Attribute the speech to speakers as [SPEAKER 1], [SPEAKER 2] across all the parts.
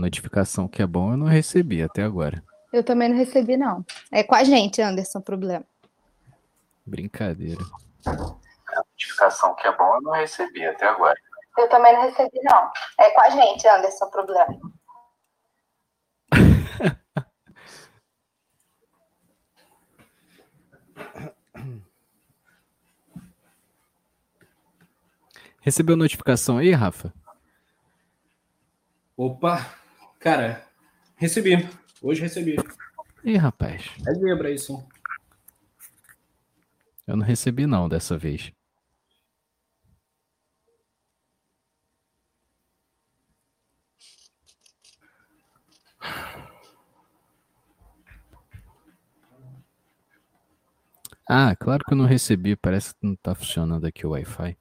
[SPEAKER 1] notificação que é bom eu não recebi até agora.
[SPEAKER 2] Eu também não recebi, não. É com a gente, Anderson, o problema.
[SPEAKER 1] Brincadeira.
[SPEAKER 3] A notificação que é bom eu não recebi até agora.
[SPEAKER 2] Eu também não recebi, não. É com a gente, Anderson, o problema.
[SPEAKER 1] Recebeu notificação aí, Rafa?
[SPEAKER 4] Opa, cara, recebi. Hoje recebi.
[SPEAKER 1] Ih, rapaz.
[SPEAKER 4] É zebra isso.
[SPEAKER 1] Eu não recebi não dessa vez. Ah, claro que eu não recebi. Parece que não tá funcionando aqui o Wi-Fi.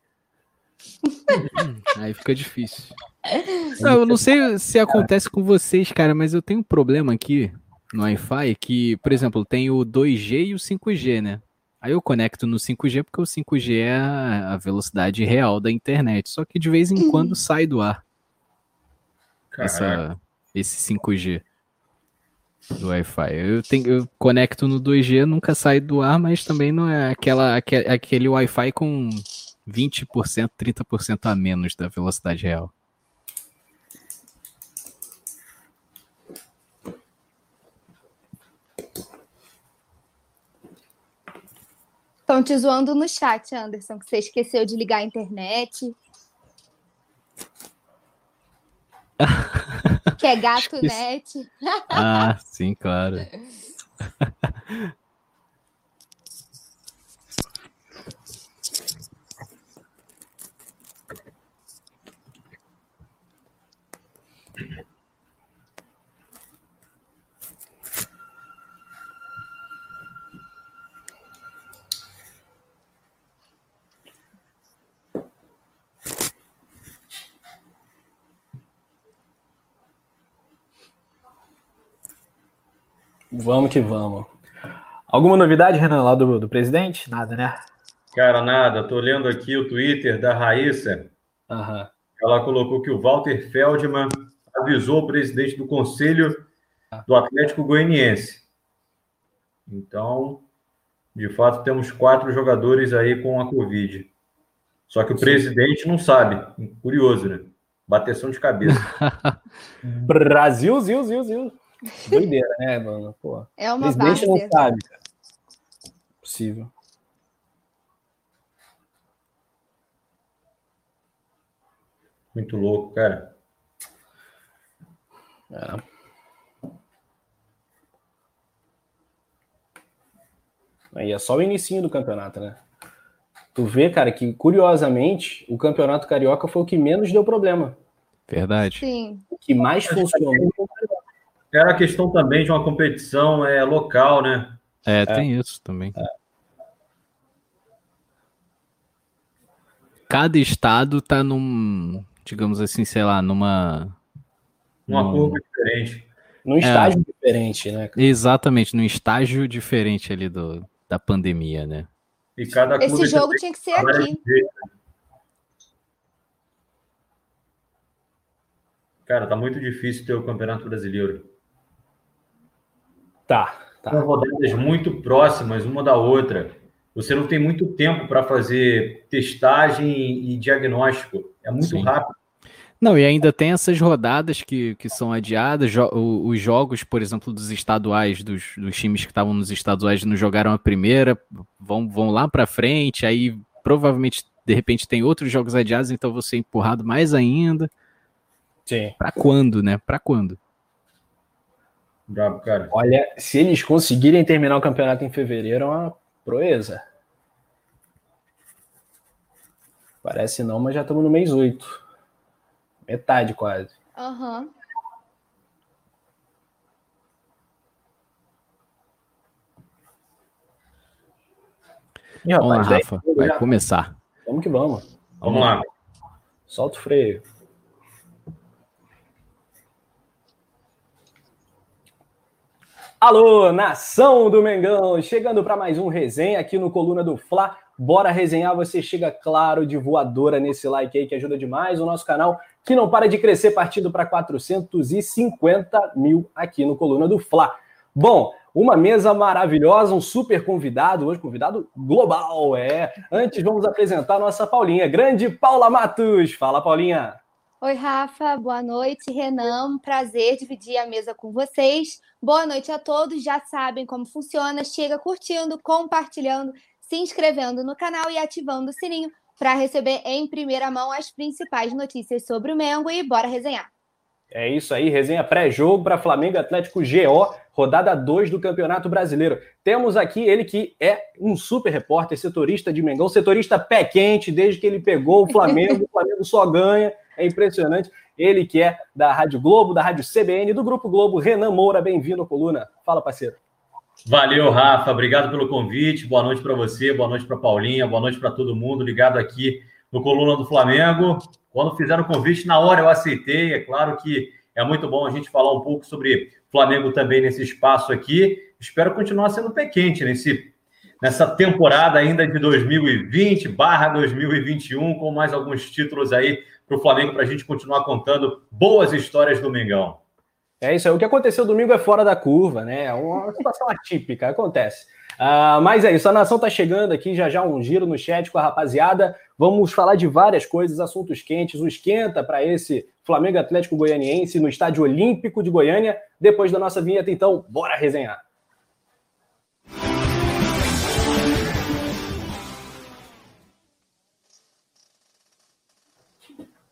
[SPEAKER 1] Aí fica difícil. Não, eu não sei se acontece com vocês, cara, mas eu tenho um problema aqui no Wi-Fi que, por exemplo, tem o 2G e o 5G, né? Aí eu conecto no 5G porque o 5G é a velocidade real da internet. Só que de vez em quando sai do ar. Essa, esse 5G do Wi-Fi. Eu, tenho, eu conecto no 2G, nunca sai do ar, mas também não é aquela, aquele, aquele Wi-Fi com 20%, 30% a menos da velocidade real.
[SPEAKER 2] Estão te zoando no chat, Anderson, que você esqueceu de ligar a internet. que é gato net.
[SPEAKER 1] ah, sim, claro.
[SPEAKER 4] Vamos que vamos. Alguma novidade, Renan, lá do, do presidente? Nada, né?
[SPEAKER 5] Cara, nada. Tô lendo aqui o Twitter da Raíssa.
[SPEAKER 4] Uhum.
[SPEAKER 5] Ela colocou que o Walter Feldman avisou o presidente do conselho do Atlético Goianiense. Então, de fato, temos quatro jogadores aí com a Covid. Só que o Sim. presidente não sabe. Curioso, né? Bateção de cabeça.
[SPEAKER 4] Brasil, zil, zil, zil. Doideira, né, mano? Pô.
[SPEAKER 2] É uma
[SPEAKER 4] Presidente não sabe, cara. Possível.
[SPEAKER 5] Muito louco, cara.
[SPEAKER 4] É. Aí é só o início do campeonato, né? Tu vê, cara, que curiosamente o campeonato carioca foi o que menos deu problema.
[SPEAKER 1] Verdade.
[SPEAKER 2] Sim.
[SPEAKER 4] O que mais funcionou
[SPEAKER 5] era a questão também de uma competição é, local, né?
[SPEAKER 1] É, tem é. isso também. É. Cada estado tá num, digamos assim, sei lá, numa.
[SPEAKER 5] Uma num... curva diferente.
[SPEAKER 4] Num estágio é, diferente, né?
[SPEAKER 1] Exatamente, num estágio diferente ali do, da pandemia, né?
[SPEAKER 5] E cada
[SPEAKER 2] Esse jogo tinha que ser aqui.
[SPEAKER 5] Cara, tá muito difícil ter o Campeonato Brasileiro.
[SPEAKER 4] Tá, tá.
[SPEAKER 5] São rodadas muito próximas uma da outra. Você não tem muito tempo para fazer testagem e diagnóstico. É muito Sim. rápido.
[SPEAKER 1] Não, e ainda tem essas rodadas que, que são adiadas. Jo os jogos, por exemplo, dos estaduais, dos, dos times que estavam nos estaduais não jogaram a primeira, vão, vão lá para frente, aí provavelmente, de repente, tem outros jogos adiados, então você é empurrado mais ainda.
[SPEAKER 4] Sim.
[SPEAKER 1] Para quando, né? Para quando?
[SPEAKER 5] Bravo, cara.
[SPEAKER 4] Olha, se eles conseguirem terminar o campeonato em fevereiro, é uma proeza. Parece não, mas já estamos no mês 8. Metade quase.
[SPEAKER 2] Aham. Uhum.
[SPEAKER 1] E, rapaz, vamos lá, Rafa. Vai começar.
[SPEAKER 4] Vamos que vamos.
[SPEAKER 5] Vamos, vamos lá.
[SPEAKER 4] Solta o freio. Alô, nação do Mengão, chegando para mais um resenha aqui no Coluna do Fla. Bora resenhar, você chega claro de voadora nesse like aí que ajuda demais o nosso canal. que não para de crescer, partindo para 450 mil aqui no Coluna do Fla. Bom, uma mesa maravilhosa, um super convidado, hoje convidado global, é. Antes vamos apresentar a nossa Paulinha, grande Paula Matos. Fala, Paulinha.
[SPEAKER 2] Oi, Rafa, boa noite, Renan. Prazer dividir a mesa com vocês. Boa noite a todos. Já sabem como funciona. Chega curtindo, compartilhando, se inscrevendo no canal e ativando o sininho para receber em primeira mão as principais notícias sobre o Mengo e bora resenhar.
[SPEAKER 4] É isso aí, resenha pré-jogo para Flamengo Atlético GO, rodada 2 do Campeonato Brasileiro. Temos aqui ele que é um super repórter, setorista de Mengão, setorista pé quente, desde que ele pegou o Flamengo, o Flamengo só ganha, é impressionante. Ele que é da Rádio Globo, da Rádio CBN, do Grupo Globo, Renan Moura, bem-vindo coluna. Fala, parceiro.
[SPEAKER 5] Valeu, Rafa, obrigado pelo convite. Boa noite para você, boa noite para Paulinha, boa noite para todo mundo ligado aqui no Coluna do Flamengo. Quando fizeram o convite, na hora eu aceitei. É claro que é muito bom a gente falar um pouco sobre Flamengo também nesse espaço aqui. Espero continuar sendo pé quente nesse, nessa temporada ainda de 2020 barra 2021, com mais alguns títulos aí para o Flamengo, para a gente continuar contando boas histórias do Mengão.
[SPEAKER 4] É isso aí. O que aconteceu domingo é fora da curva, né? É uma situação atípica, acontece. Uh, mas é isso, a nação está chegando aqui, já já um giro no chat com a rapaziada. Vamos falar de várias coisas, assuntos quentes, o esquenta para esse Flamengo Atlético Goianiense no Estádio Olímpico de Goiânia. Depois da nossa vinheta, então, bora resenhar.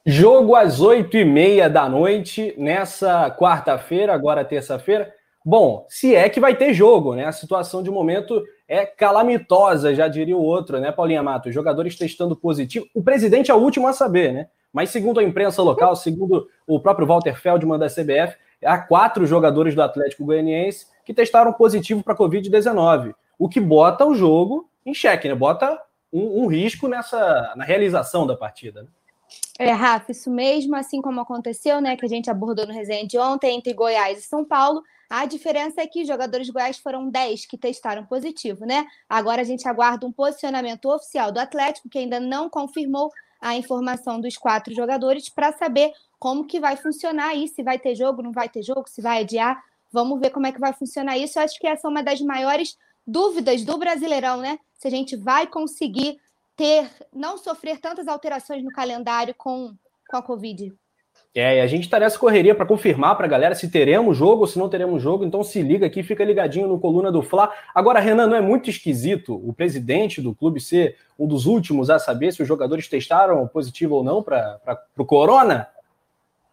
[SPEAKER 4] Jogo às oito e meia da noite, nessa quarta-feira, agora terça-feira. Bom, se é que vai ter jogo, né? A situação de momento é calamitosa, já diria o outro, né, Paulinha Matos? Jogadores testando positivo. O presidente é o último a saber, né? Mas segundo a imprensa local, segundo o próprio Walter Feldman da CBF, há quatro jogadores do Atlético Goianiense que testaram positivo para Covid-19, o que bota o jogo em xeque, né? Bota um, um risco nessa na realização da partida. Né?
[SPEAKER 2] É, Rafa, isso mesmo, assim como aconteceu, né, que a gente abordou no resenha de ontem entre Goiás e São Paulo, a diferença é que os jogadores Goiás foram 10 que testaram positivo, né? Agora a gente aguarda um posicionamento oficial do Atlético, que ainda não confirmou a informação dos quatro jogadores, para saber como que vai funcionar aí, se vai ter jogo, não vai ter jogo, se vai adiar. Vamos ver como é que vai funcionar isso. Eu acho que essa é uma das maiores dúvidas do Brasileirão, né? Se a gente vai conseguir ter, não sofrer tantas alterações no calendário com, com a Covid.
[SPEAKER 4] É, e a gente está nessa correria para confirmar para a galera se teremos jogo ou se não teremos jogo, então se liga aqui, fica ligadinho no Coluna do Fla. Agora, Renan, não é muito esquisito o presidente do clube ser um dos últimos a saber se os jogadores testaram positivo ou não para o Corona?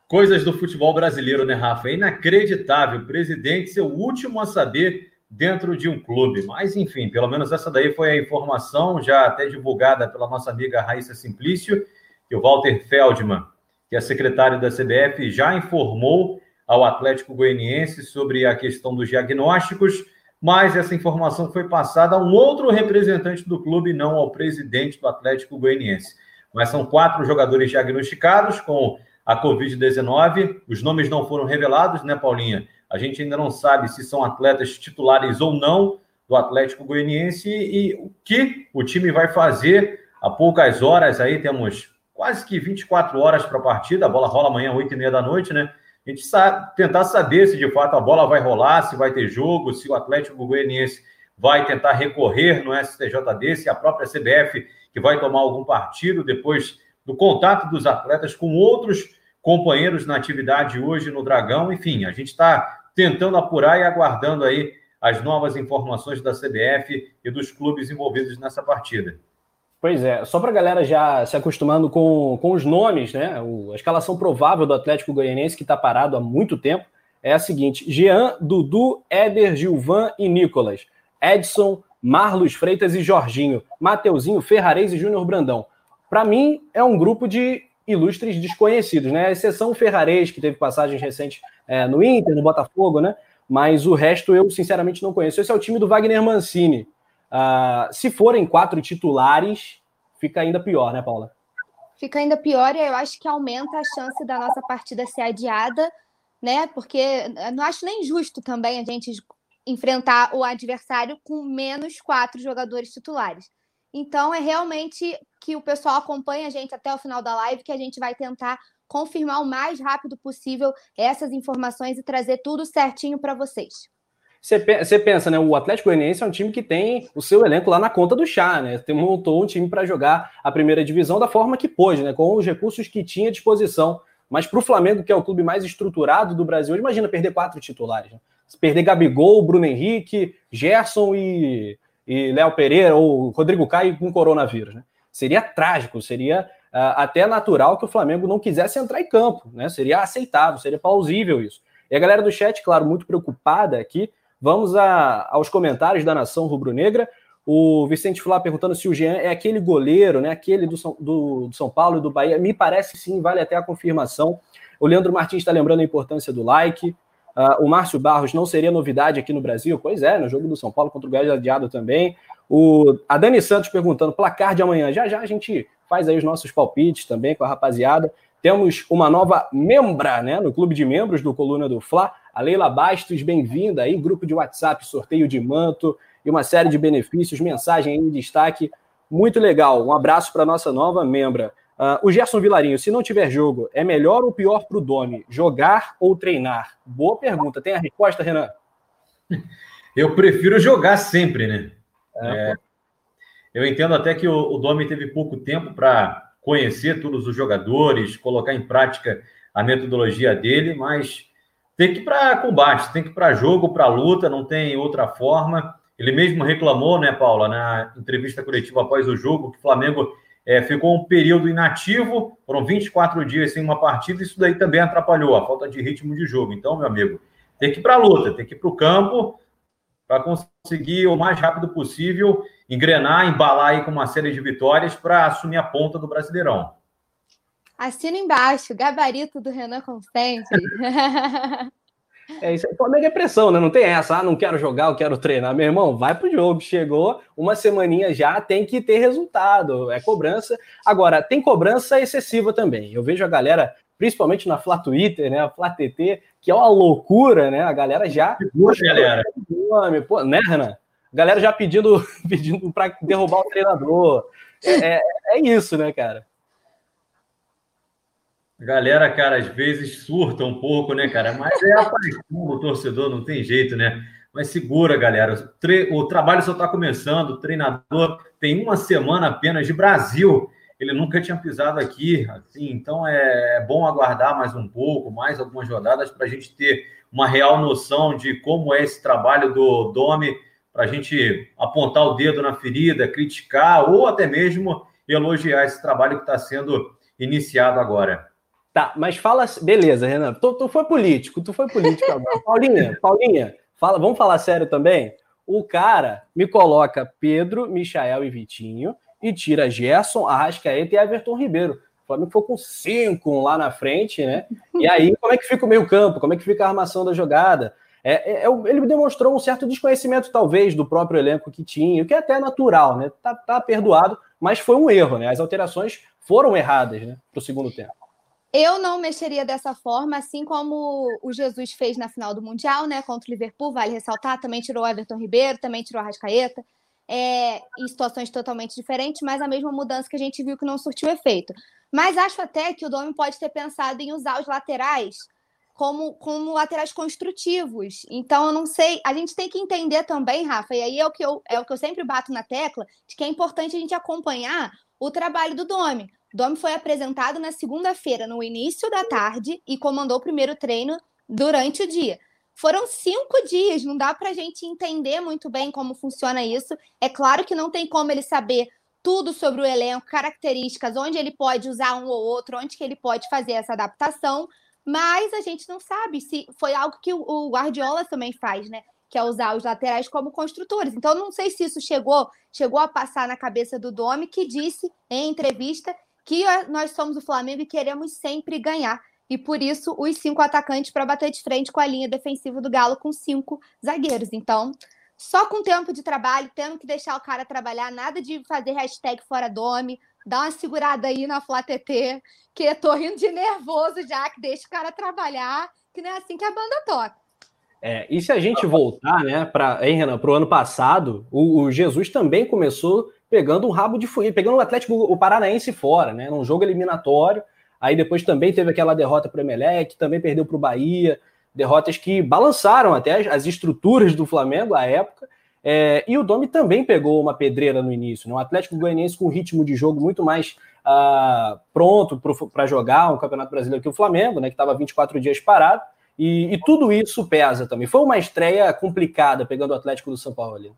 [SPEAKER 5] Coisas do futebol brasileiro, né, Rafa? É inacreditável. O presidente ser o último a saber dentro de um clube. Mas, enfim, pelo menos essa daí foi a informação, já até divulgada pela nossa amiga Raíssa Simplício, que o Walter Feldman, que é secretário da CBF, já informou ao Atlético Goianiense sobre a questão dos diagnósticos, mas essa informação foi passada a um outro representante do clube, não ao presidente do Atlético Goianiense. Mas são quatro jogadores diagnosticados com a Covid-19. Os nomes não foram revelados, né, Paulinha? A gente ainda não sabe se são atletas titulares ou não do Atlético Goianiense e o que o time vai fazer há poucas horas aí, temos quase que 24 horas para a partida, a bola rola amanhã, 8 e meia da noite, né? A gente sabe, tentar saber se de fato a bola vai rolar, se vai ter jogo, se o Atlético Goianiense vai tentar recorrer no STJD, se a própria CBF que vai tomar algum partido depois do contato dos atletas com outros companheiros na atividade hoje no Dragão. Enfim, a gente está tentando apurar e aguardando aí as novas informações da CBF e dos clubes envolvidos nessa partida.
[SPEAKER 4] Pois é, só para a galera já se acostumando com, com os nomes, né? O, a escalação provável do Atlético Goianiense, que está parado há muito tempo, é a seguinte: Jean, Dudu, Éder, Gilvan e Nicolas. Edson, Marlos Freitas e Jorginho. Mateuzinho, Ferrarez e Júnior Brandão. Para mim, é um grupo de ilustres desconhecidos, né? A exceção o Ferrarez, que teve passagens recentes é, no Inter, no Botafogo, né? Mas o resto eu, sinceramente, não conheço. Esse é o time do Wagner Mancini. Uh, se forem quatro titulares, fica ainda pior, né, Paula?
[SPEAKER 2] Fica ainda pior e eu acho que aumenta a chance da nossa partida ser adiada, né? Porque não acho nem justo também a gente enfrentar o adversário com menos quatro jogadores titulares. Então, é realmente que o pessoal acompanha a gente até o final da live, que a gente vai tentar confirmar o mais rápido possível essas informações e trazer tudo certinho para vocês.
[SPEAKER 4] Você pensa, né? O Atlético Goianiense é um time que tem o seu elenco lá na conta do chá, né? Tem, montou um time para jogar a primeira divisão da forma que pôde, né? Com os recursos que tinha à disposição. Mas para o Flamengo, que é o clube mais estruturado do Brasil, imagina perder quatro titulares. Né? Perder Gabigol, Bruno Henrique, Gerson e, e Léo Pereira ou Rodrigo Caio com coronavírus, né? Seria trágico, seria uh, até natural que o Flamengo não quisesse entrar em campo, né? Seria aceitável, seria plausível isso. E a galera do chat, claro, muito preocupada aqui Vamos a, aos comentários da Nação Rubro-Negra. O Vicente Flá perguntando se o Jean é aquele goleiro, né? Aquele do São, do, do São Paulo e do Bahia. Me parece sim, vale até a confirmação. O Leandro Martins está lembrando a importância do like. Uh, o Márcio Barros não seria novidade aqui no Brasil? Pois é, no jogo do São Paulo contra o Goiás adiado também. O, a Dani Santos perguntando, placar de amanhã. Já já a gente faz aí os nossos palpites também com a rapaziada. Temos uma nova membra né, no clube de membros do Coluna do Fla, a Leila Bastos, bem-vinda aí, grupo de WhatsApp, sorteio de manto e uma série de benefícios, mensagem em destaque, muito legal. Um abraço para nossa nova membra. Uh, o Gerson Vilarinho, se não tiver jogo, é melhor ou pior para o Domi, jogar ou treinar? Boa pergunta. Tem a resposta, Renan?
[SPEAKER 5] Eu prefiro jogar sempre, né? É, é, eu entendo até que o, o Domi teve pouco tempo para conhecer todos os jogadores, colocar em prática a metodologia dele, mas tem que ir para combate, tem que ir para jogo, para luta, não tem outra forma. Ele mesmo reclamou, né, Paula, na entrevista coletiva após o jogo, que o Flamengo é, ficou um período inativo, foram 24 dias sem uma partida, isso daí também atrapalhou a falta de ritmo de jogo. Então, meu amigo, tem que ir para a luta, tem que ir para o campo para conseguir o mais rápido possível engrenar, embalar aí com uma série de vitórias para assumir a ponta do Brasileirão.
[SPEAKER 2] Assina embaixo, gabarito do Renan Constante.
[SPEAKER 4] É isso aí. Flamengo é pressão, né? Não tem essa, ah, não quero jogar, eu quero treinar. Meu irmão, vai pro jogo. Chegou uma semaninha já, tem que ter resultado. É cobrança. Agora, tem cobrança excessiva também. Eu vejo a galera, principalmente na Flá Twitter, né? A Flá TT, que é uma loucura, né? A galera já.
[SPEAKER 5] Boa, galera.
[SPEAKER 4] Pô, né, Renan? galera já pedindo, pedindo para derrubar o treinador. É, é, é, isso, né, cara?
[SPEAKER 5] Galera, cara, às vezes surta um pouco, né, cara? Mas é a paixão do torcedor, não tem jeito, né? Mas segura, galera. O, tre... o trabalho só está começando. O treinador tem uma semana apenas de Brasil. Ele nunca tinha pisado aqui, assim. Então é, é bom aguardar mais um pouco, mais algumas rodadas para a gente ter uma real noção de como é esse trabalho do Domi para a gente apontar o dedo na ferida, criticar ou até mesmo elogiar esse trabalho que está sendo iniciado agora.
[SPEAKER 4] Tá, mas fala. Beleza, Renan. Tu, tu foi político, tu foi político agora. Paulinha, Paulinha, fala, vamos falar sério também? O cara me coloca Pedro, Michael e Vitinho e tira Gerson, Arrascaeta e Everton Ribeiro. O Flamengo foi com cinco lá na frente, né? E aí, como é que fica o meio-campo? Como é que fica a armação da jogada? É, é, é ele demonstrou um certo desconhecimento, talvez, do próprio elenco que tinha, o que é até natural, né? Tá, tá perdoado, mas foi um erro, né? As alterações foram erradas, né? Para o segundo tempo.
[SPEAKER 2] Eu não mexeria dessa forma, assim como o Jesus fez na final do Mundial, né? Contra o Liverpool, vale ressaltar, também tirou o Everton Ribeiro, também tirou a Rascaeta. É, em situações totalmente diferentes, mas a mesma mudança que a gente viu que não surtiu efeito. Mas acho até que o Domi pode ter pensado em usar os laterais como, como laterais construtivos. Então, eu não sei. A gente tem que entender também, Rafa, e aí é o que eu, é o que eu sempre bato na tecla, de que é importante a gente acompanhar o trabalho do Domi. Domi foi apresentado na segunda-feira, no início da tarde, e comandou o primeiro treino durante o dia. Foram cinco dias, não dá para a gente entender muito bem como funciona isso. É claro que não tem como ele saber tudo sobre o elenco, características, onde ele pode usar um ou outro, onde que ele pode fazer essa adaptação, mas a gente não sabe se foi algo que o Guardiola também faz, né? Que é usar os laterais como construtores. Então, não sei se isso chegou, chegou a passar na cabeça do Domi, que disse em entrevista que nós somos o Flamengo e queremos sempre ganhar. E por isso, os cinco atacantes para bater de frente com a linha defensiva do Galo com cinco zagueiros. Então, só com tempo de trabalho, tendo que deixar o cara trabalhar, nada de fazer hashtag fora Domi, dá uma segurada aí na Flá TT, que tô rindo de nervoso já, que deixa o cara trabalhar, que não é assim que a banda toca.
[SPEAKER 4] É, e se a gente voltar, né, para Renan, para o ano passado, o, o, Jesus também começou pegando um rabo de foguete, pegando o Atlético o Paranaense fora, né, num jogo eliminatório. Aí depois também teve aquela derrota para o Emelec, também perdeu para o Bahia, derrotas que balançaram até as, as estruturas do Flamengo à época. É, e o Domi também pegou uma pedreira no início, né? um Atlético Goianiense com um ritmo de jogo muito mais uh, pronto para jogar um Campeonato Brasileiro que o Flamengo, né? que estava 24 dias parado. E, e, tudo isso pesa também. Foi uma estreia complicada pegando o Atlético do São Paulo ali.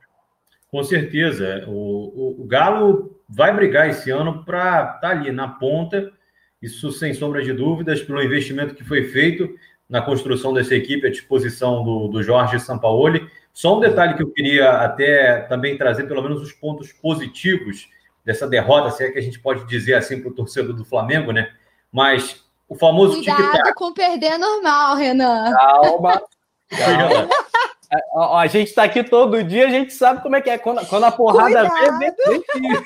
[SPEAKER 5] Com certeza. O, o, o Galo vai brigar esse ano para estar tá ali na ponta, isso sem sombra de dúvidas, pelo investimento que foi feito na construção dessa equipe à disposição do, do Jorge Sampaoli. Só um detalhe que eu queria até também trazer, pelo menos os pontos positivos dessa derrota, se é que a gente pode dizer assim para o torcedor do Flamengo, né? Mas o famoso
[SPEAKER 2] Cuidado com perder normal, Renan.
[SPEAKER 4] Calma. Calma. A, a gente está aqui todo dia, a gente sabe como é que é. Quando, quando a porrada vem, vem,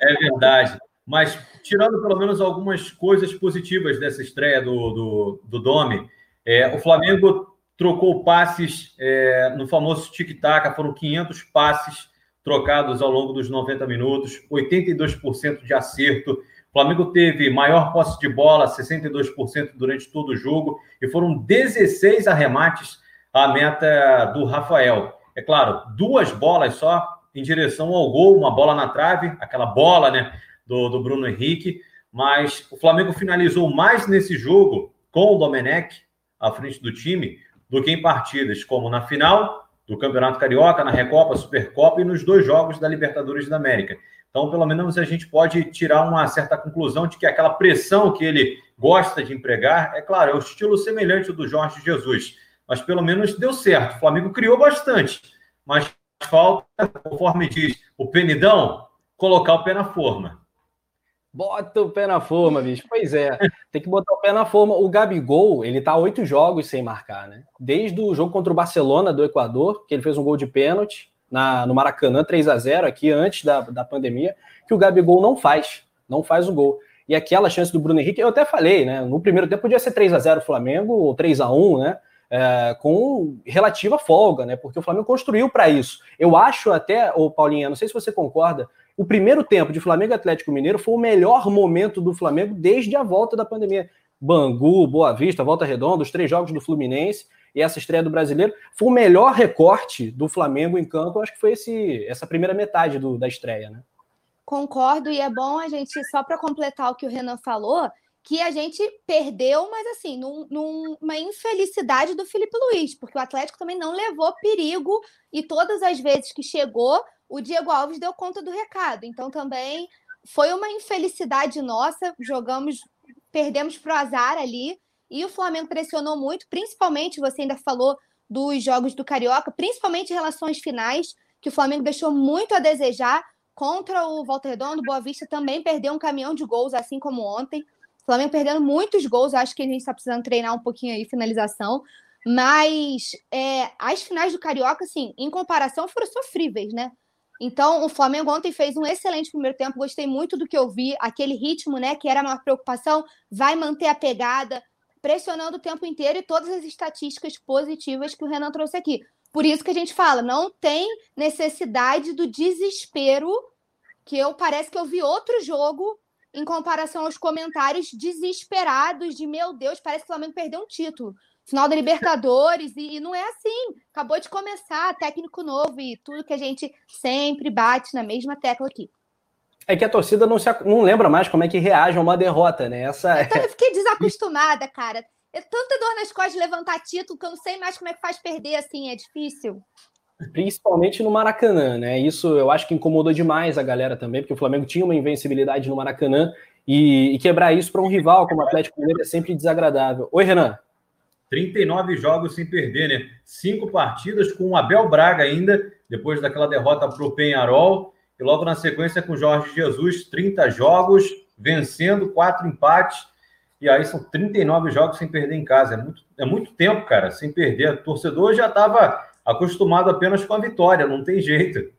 [SPEAKER 5] É verdade. Mas tirando pelo menos algumas coisas positivas dessa estreia do, do, do Domi, é, o Flamengo trocou passes é, no famoso tic-tac, foram 500 passes trocados ao longo dos 90 minutos, 82% de acerto. O Flamengo teve maior posse de bola, 62% durante todo o jogo, e foram 16 arremates à meta do Rafael. É claro, duas bolas só em direção ao gol, uma bola na trave, aquela bola né, do, do Bruno Henrique, mas o Flamengo finalizou mais nesse jogo com o Domenech à frente do time do que em partidas como na final do Campeonato Carioca, na Recopa, Supercopa e nos dois jogos da Libertadores da América. Então, pelo menos a gente pode tirar uma certa conclusão de que aquela pressão que ele gosta de empregar, é claro, é o estilo semelhante do Jorge Jesus, mas pelo menos deu certo. O Flamengo criou bastante, mas falta, conforme diz o Penidão, colocar o pé na forma.
[SPEAKER 4] Bota o pé na forma, bicho. Pois é, tem que botar o pé na forma. O Gabigol, ele tá oito jogos sem marcar, né? Desde o jogo contra o Barcelona do Equador, que ele fez um gol de pênalti, na, no Maracanã 3 a 0 aqui antes da, da pandemia, que o Gabigol não faz, não faz o gol. E aquela chance do Bruno Henrique, eu até falei, né? No primeiro tempo podia ser 3 a 0 Flamengo ou 3 a 1 né? É, com relativa folga, né? Porque o Flamengo construiu para isso. Eu acho até, o Paulinha, não sei se você concorda, o primeiro tempo de Flamengo Atlético Mineiro foi o melhor momento do Flamengo desde a volta da pandemia. Bangu, Boa Vista, Volta Redonda, os três jogos do Fluminense e essa estreia do brasileiro. Foi o melhor recorte do Flamengo em campo, acho que foi esse, essa primeira metade do, da estreia, né?
[SPEAKER 2] Concordo, e é bom a gente, só para completar o que o Renan falou, que a gente perdeu, mas assim, num, numa infelicidade do Felipe Luiz, porque o Atlético também não levou perigo e todas as vezes que chegou, o Diego Alves deu conta do recado. Então também foi uma infelicidade nossa, jogamos, perdemos para o azar ali. E o Flamengo pressionou muito, principalmente, você ainda falou dos jogos do Carioca, principalmente em relações finais, que o Flamengo deixou muito a desejar. Contra o Volta Redondo, Boa Vista também perdeu um caminhão de gols, assim como ontem. Flamengo perdendo muitos gols, acho que a gente está precisando treinar um pouquinho aí finalização. Mas é, as finais do Carioca, assim, em comparação, foram sofríveis, né? Então, o Flamengo ontem fez um excelente primeiro tempo, gostei muito do que eu vi, aquele ritmo, né, que era uma preocupação, vai manter a pegada, pressionando o tempo inteiro e todas as estatísticas positivas que o Renan trouxe aqui. Por isso que a gente fala, não tem necessidade do desespero, que eu parece que eu vi outro jogo em comparação aos comentários desesperados de meu Deus, parece que o Flamengo perdeu um título. Final da Libertadores, e, e não é assim. Acabou de começar, técnico novo e tudo que a gente sempre bate na mesma tecla aqui
[SPEAKER 4] é que a torcida não, se, não lembra mais como é que reage a uma derrota, né? Essa
[SPEAKER 2] então, eu fiquei desacostumada, cara. É tanta dor nas costas de levantar título que eu não sei mais como é que faz perder assim, é difícil.
[SPEAKER 4] Principalmente no Maracanã, né? Isso eu acho que incomodou demais a galera também, porque o Flamengo tinha uma invencibilidade no Maracanã e, e quebrar isso para um rival como o Atlético Mineiro é sempre desagradável. Oi, Renan.
[SPEAKER 5] 39 jogos sem perder, né? Cinco partidas com o Abel Braga ainda, depois daquela derrota para o Penharol. E logo na sequência com Jorge Jesus, 30 jogos, vencendo, quatro empates. E aí são 39 jogos sem perder em casa. É muito, é muito tempo, cara, sem perder. O torcedor já estava acostumado apenas com a vitória, não tem jeito.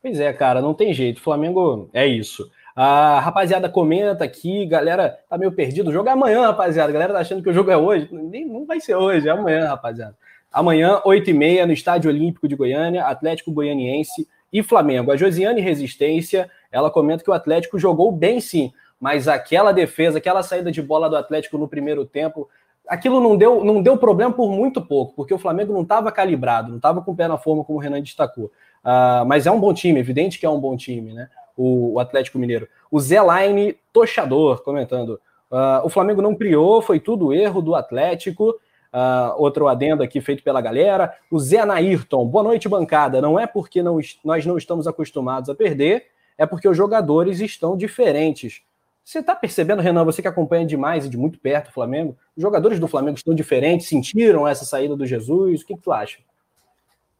[SPEAKER 4] Pois é, cara, não tem jeito. Flamengo é isso. A rapaziada comenta aqui, galera tá meio perdido. O jogo é amanhã, rapaziada. A galera tá achando que o jogo é hoje. Nem, não vai ser hoje, é amanhã, rapaziada. Amanhã, 8h30, no Estádio Olímpico de Goiânia, Atlético Goianiense e Flamengo. A Josiane Resistência, ela comenta que o Atlético jogou bem sim. mas aquela defesa, aquela saída de bola do Atlético no primeiro tempo, aquilo não deu, não deu problema por muito pouco, porque o Flamengo não estava calibrado, não estava com o pé na forma, como o Renan destacou. Uh, mas é um bom time, evidente que é um bom time, né? O, o Atlético Mineiro. O Zé Line Tochador comentando: uh, o Flamengo não criou, foi tudo erro do Atlético. Uh, outro adendo aqui feito pela galera. O Zé Nairton, boa noite, bancada. Não é porque não, nós não estamos acostumados a perder, é porque os jogadores estão diferentes. Você está percebendo, Renan, você que acompanha demais e de muito perto o Flamengo, os jogadores do Flamengo estão diferentes, sentiram essa saída do Jesus? O que, que tu acha?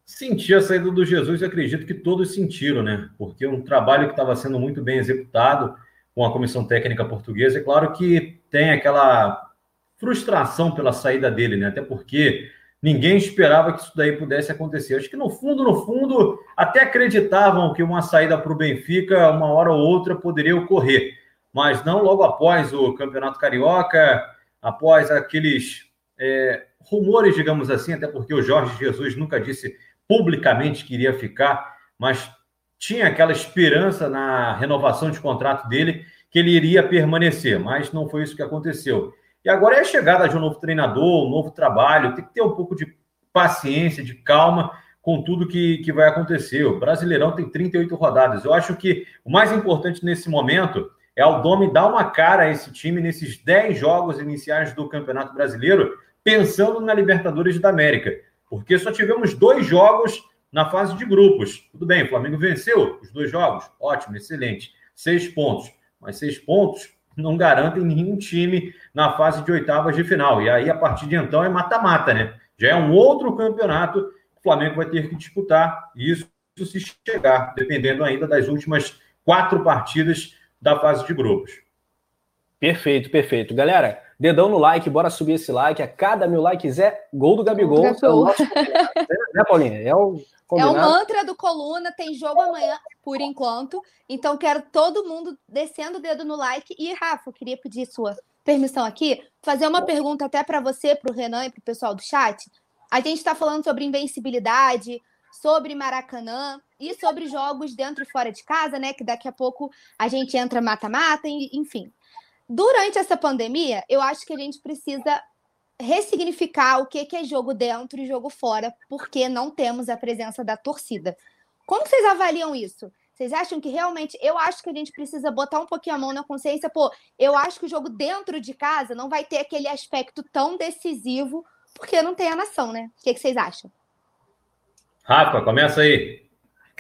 [SPEAKER 5] Sentir a saída do Jesus, acredito que todos sentiram, né? Porque um trabalho que estava sendo muito bem executado com a comissão técnica portuguesa, é claro que tem aquela frustração pela saída dele, né? Até porque ninguém esperava que isso daí pudesse acontecer. Acho que no fundo, no fundo, até acreditavam que uma saída para o Benfica, uma hora ou outra, poderia ocorrer. Mas não logo após o Campeonato Carioca, após aqueles é, rumores, digamos assim, até porque o Jorge Jesus nunca disse publicamente que iria ficar, mas tinha aquela esperança na renovação de contrato dele que ele iria permanecer, mas não foi isso que aconteceu. E agora é a chegada de um novo treinador, um novo trabalho, tem que ter um pouco de paciência, de calma com tudo que, que vai acontecer. O Brasileirão tem 38 rodadas. Eu acho que o mais importante nesse momento é o Domi dar uma cara a esse time nesses 10 jogos iniciais do Campeonato Brasileiro, pensando na Libertadores da América. Porque só tivemos dois jogos na fase de grupos. Tudo bem, o Flamengo venceu os dois jogos. Ótimo, excelente. Seis pontos. Mas seis pontos não garantem nenhum time na fase de oitavas de final. E aí, a partir de então, é mata-mata, né? Já é um outro campeonato que o Flamengo vai ter que disputar. Isso se chegar, dependendo ainda das últimas quatro partidas da fase de grupos.
[SPEAKER 4] Perfeito, perfeito. Galera, dedão no like, bora subir esse like. A cada mil likes é gol do Gabigol. É o nosso... né,
[SPEAKER 2] Paulinha? É o Combinado? É o mantra do Coluna, tem jogo amanhã, por enquanto. Então, quero todo mundo descendo o dedo no like. E, Rafa, eu queria pedir sua permissão aqui, fazer uma pergunta até para você, para o Renan e para o pessoal do chat. A gente está falando sobre invencibilidade, sobre Maracanã e sobre jogos dentro e fora de casa, né? Que daqui a pouco a gente entra mata-mata, enfim. Durante essa pandemia, eu acho que a gente precisa ressignificar o que é jogo dentro e jogo fora, porque não temos a presença da torcida. Como vocês avaliam isso? Vocês acham que realmente. Eu acho que a gente precisa botar um pouquinho a mão na consciência. Pô, eu acho que o jogo dentro de casa não vai ter aquele aspecto tão decisivo, porque não tem a nação, né? O que, que vocês acham?
[SPEAKER 5] Rafa, começa aí.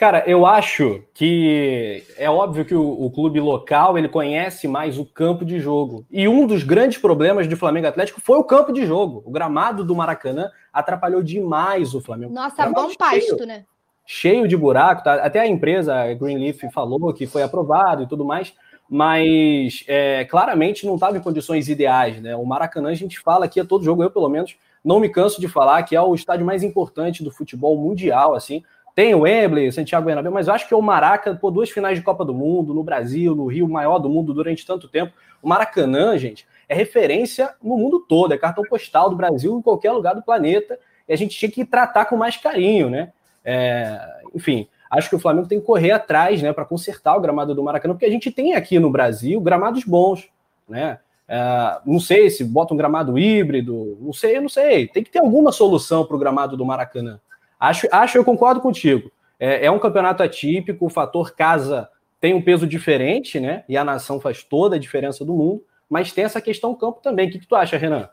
[SPEAKER 4] Cara, eu acho que é óbvio que o, o, clube local ele conhece mais o campo de jogo. E um dos grandes problemas do Flamengo Atlético foi o campo de jogo. O gramado do Maracanã atrapalhou demais o Flamengo.
[SPEAKER 2] Nossa, bom pasto, né?
[SPEAKER 4] Cheio de buraco. Tá? Até a empresa a Greenleaf falou que foi aprovado e tudo mais. Mas é, claramente não estava em condições ideais, né? O Maracanã, a gente fala aqui a todo jogo, eu pelo menos não me canso de falar que é o estádio mais importante do futebol mundial, assim tem o Wembley, o Santiago Bernabéu, mas eu acho que o Maraca, por duas finais de Copa do Mundo, no Brasil, no Rio, maior do mundo durante tanto tempo. O Maracanã, gente, é referência no mundo todo, é cartão postal do Brasil em qualquer lugar do planeta, e a gente tinha que tratar com mais carinho, né? É, enfim, acho que o Flamengo tem que correr atrás, né, para consertar o gramado do Maracanã, porque a gente tem aqui no Brasil gramados bons, né? É, não sei se bota um gramado híbrido, não sei, não sei. Tem que ter alguma solução para o gramado do Maracanã. Acho, acho eu concordo contigo. É, é um campeonato atípico, o fator casa tem um peso diferente, né? E a nação faz toda a diferença do mundo, mas tem essa questão campo também. O que, que tu acha, Renan?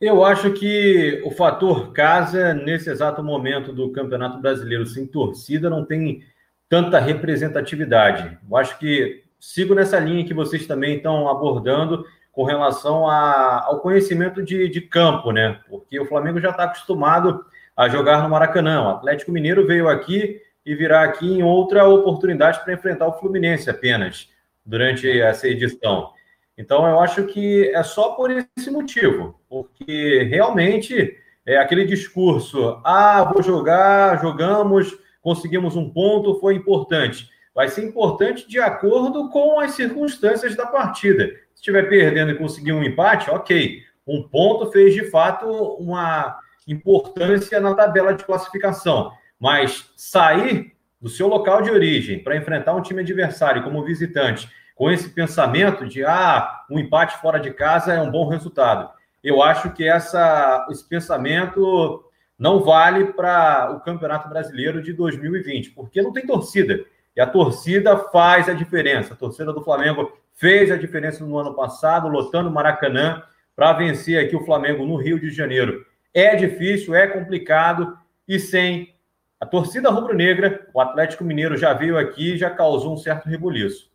[SPEAKER 5] Eu acho que o fator casa, nesse exato momento do Campeonato Brasileiro sem torcida, não tem tanta representatividade. Eu acho que sigo nessa linha que vocês também estão abordando com relação a, ao conhecimento de, de campo, né? Porque o Flamengo já está acostumado a jogar no Maracanã. O Atlético Mineiro veio aqui e virá aqui em outra oportunidade para enfrentar o Fluminense apenas durante essa edição. Então, eu acho que é só por esse motivo, porque realmente é aquele discurso: ah, vou jogar, jogamos, conseguimos um ponto, foi importante. Vai ser importante de acordo com as circunstâncias da partida. Se estiver perdendo e conseguir um empate, ok. Um ponto fez de fato uma importância na tabela de classificação, mas sair do seu local de origem para enfrentar um time adversário como visitante com esse pensamento de ah, um empate fora de casa é um bom resultado. Eu acho que essa, esse pensamento não vale para o Campeonato Brasileiro de 2020, porque não tem torcida. E a torcida faz a diferença. A torcida do Flamengo fez a diferença no ano passado, lotando o Maracanã para vencer aqui o Flamengo no Rio de Janeiro. É difícil, é complicado e sem a torcida rubro-negra, o Atlético Mineiro já veio aqui e já causou um certo rebuliço.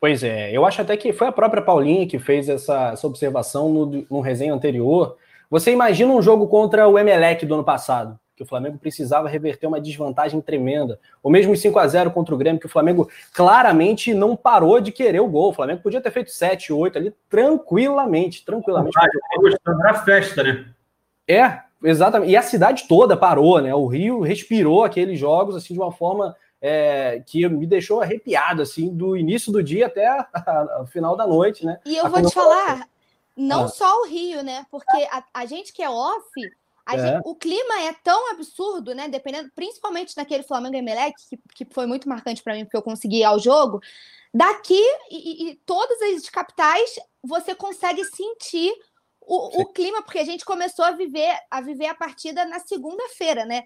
[SPEAKER 4] Pois é, eu acho até que foi a própria Paulinha que fez essa, essa observação no, no resenha anterior. Você imagina um jogo contra o Emelec do ano passado, que o Flamengo precisava reverter uma desvantagem tremenda. Ou mesmo 5 a 0 contra o Grêmio, que o Flamengo claramente não parou de querer o gol. O Flamengo podia ter feito 7, 8 ali tranquilamente, tranquilamente.
[SPEAKER 5] Era festa, né?
[SPEAKER 4] É, exatamente. E a cidade toda parou, né? O Rio respirou aqueles jogos assim de uma forma é, que me deixou arrepiado, assim, do início do dia até o final da noite, né?
[SPEAKER 2] E eu a vou te falar, não ah. só o Rio, né? Porque a, a gente que é off, é. Gente, o clima é tão absurdo, né? Dependendo, principalmente naquele Flamengo Emelec, que, que foi muito marcante para mim, porque eu consegui ir ao jogo. Daqui e, e todas as capitais, você consegue sentir o, o, clima, porque a gente começou a viver a viver a partida na segunda-feira, né?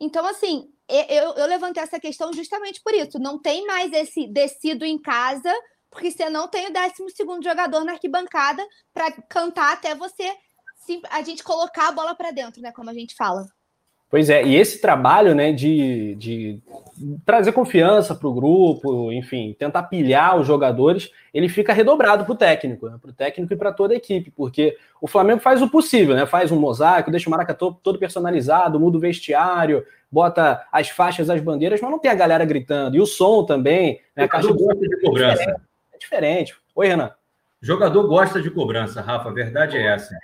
[SPEAKER 2] Então, assim, eu, eu levantei essa questão justamente por isso. Não tem mais esse descido em casa, porque você não tem o 12 jogador na arquibancada para cantar até você a gente colocar a bola para dentro, né? Como a gente fala.
[SPEAKER 4] Pois é, e esse trabalho, né, de, de trazer confiança para o grupo, enfim, tentar pilhar os jogadores, ele fica redobrado para o técnico, né, para o técnico e para toda a equipe, porque o Flamengo faz o possível, né, faz um mosaico, deixa o Maracanã todo, personalizado, muda o vestiário, bota as faixas, as bandeiras, mas não tem a galera gritando, e o som também,
[SPEAKER 5] né, a caixa gosta de cobrança. É diferente,
[SPEAKER 4] é diferente. Oi, Renan.
[SPEAKER 5] Jogador gosta de cobrança, Rafa, a verdade é essa.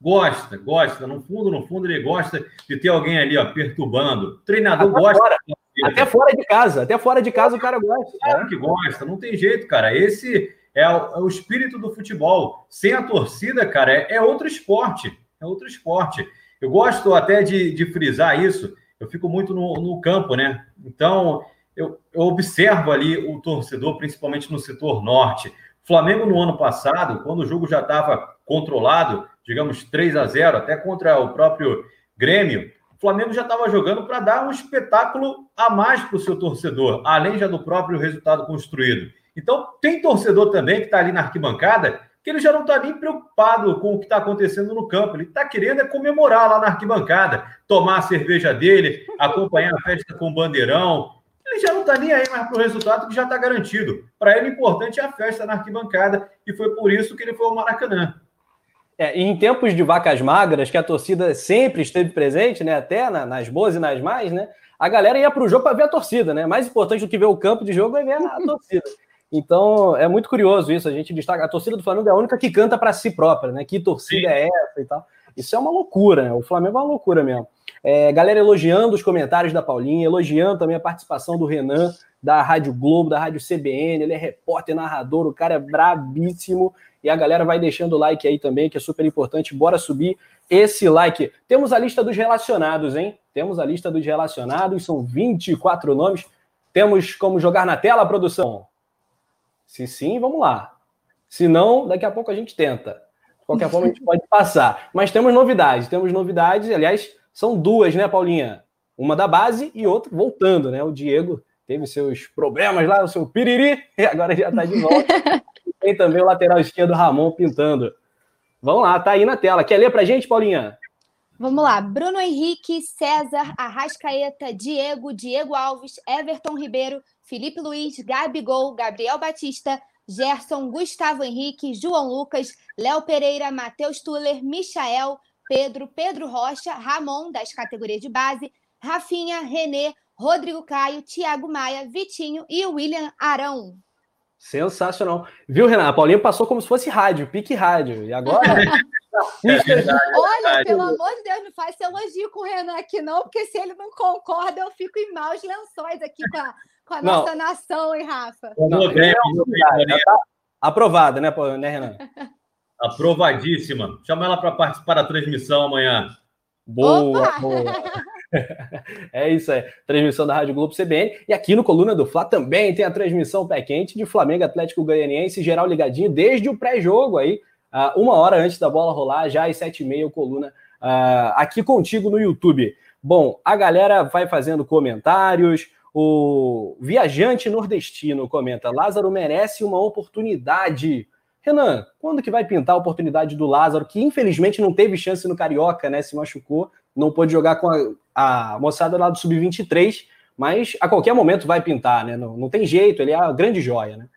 [SPEAKER 5] Gosta, gosta. No fundo, no fundo, ele gosta de ter alguém ali, ó, perturbando. O treinador até gosta.
[SPEAKER 4] Fora, até fora de casa, até fora de casa o cara gosta.
[SPEAKER 5] Claro que gosta, não tem jeito, cara. Esse é o, é o espírito do futebol. Sem a torcida, cara, é, é, outro esporte. É outro esporte. Eu gosto até de, de frisar isso. Eu fico muito no, no campo, né? Então, eu, eu observo ali o torcedor, principalmente no setor norte. Flamengo, no ano passado, quando o jogo já estava controlado, digamos 3 a 0 até contra o próprio Grêmio, o Flamengo já estava jogando para dar um espetáculo a mais para o seu torcedor, além já do próprio resultado construído. Então, tem torcedor também que está ali na arquibancada que ele já não está nem preocupado com o que está acontecendo no campo. Ele está querendo é comemorar lá na arquibancada, tomar a cerveja dele, acompanhar a festa com o bandeirão. Ele já não está nem aí mais para o resultado que já está garantido. Para ele, o importante é a festa na arquibancada, e foi por isso que ele foi ao Maracanã.
[SPEAKER 4] É, em tempos de vacas magras, que a torcida sempre esteve presente, né? Até na, nas boas e nas mais, né? A galera ia para o jogo para ver a torcida, né? Mais importante do que ver o campo de jogo é ver a torcida. Então é muito curioso isso. A gente destaca. A torcida do Flamengo é a única que canta para si própria, né? Que torcida Sim. é essa e tal. Isso é uma loucura, né? O Flamengo é uma loucura mesmo. É, galera elogiando os comentários da Paulinha, elogiando também a participação do Renan, da Rádio Globo, da Rádio CBN. Ele é repórter, narrador, o cara é brabíssimo. E a galera vai deixando o like aí também, que é super importante. Bora subir esse like. Temos a lista dos relacionados, hein? Temos a lista dos relacionados, são 24 nomes. Temos como jogar na tela, produção? Se sim, vamos lá. Se não, daqui a pouco a gente tenta. De qualquer forma, a gente pode passar. Mas temos novidades, temos novidades, aliás, são duas, né, Paulinha? Uma da base e outra voltando, né? O Diego teve seus problemas lá, o seu piriri, e agora já está de volta. Tem também o lateral esquerdo Ramon pintando. Vamos lá, tá aí na tela. Quer ler pra gente, Paulinha?
[SPEAKER 2] Vamos lá. Bruno Henrique, César, Arrascaeta, Diego, Diego Alves, Everton Ribeiro, Felipe Luiz, Gabigol, Gabriel Batista, Gerson, Gustavo Henrique, João Lucas, Léo Pereira, Matheus Tuller, Michael, Pedro, Pedro Rocha, Ramon, das categorias de base, Rafinha, Renê, Rodrigo Caio, Thiago Maia, Vitinho e William Arão.
[SPEAKER 4] Sensacional. Viu, Renan? A Paulinha passou como se fosse rádio, pique rádio. E agora.
[SPEAKER 2] é verdade, Olha, pelo amor de Deus, não faz esse elogio com o Renan aqui, não, porque se ele não concorda, eu fico em maus lençóis aqui com a, com a nossa nação, hein, Rafa? Não, bem,
[SPEAKER 4] é tá aprovada, né, né, Renan?
[SPEAKER 5] Aprovadíssima. Chama ela para participar da transmissão amanhã.
[SPEAKER 4] Boa, boa. é isso aí. Transmissão da Rádio Globo CBN. E aqui no Coluna do Fla também tem a transmissão pé quente de Flamengo Atlético Goianiense, geral ligadinho desde o pré-jogo aí, uh, uma hora antes da bola rolar, já às sete e meia, o Coluna uh, aqui contigo no YouTube. Bom, a galera vai fazendo comentários. O viajante nordestino comenta: Lázaro merece uma oportunidade. Renan, quando que vai pintar a oportunidade do Lázaro, que infelizmente não teve chance no Carioca, né? Se machucou, não pôde jogar com a, a moçada lá do Sub-23, mas a qualquer momento vai pintar, né? Não, não tem jeito, ele é a grande joia, né?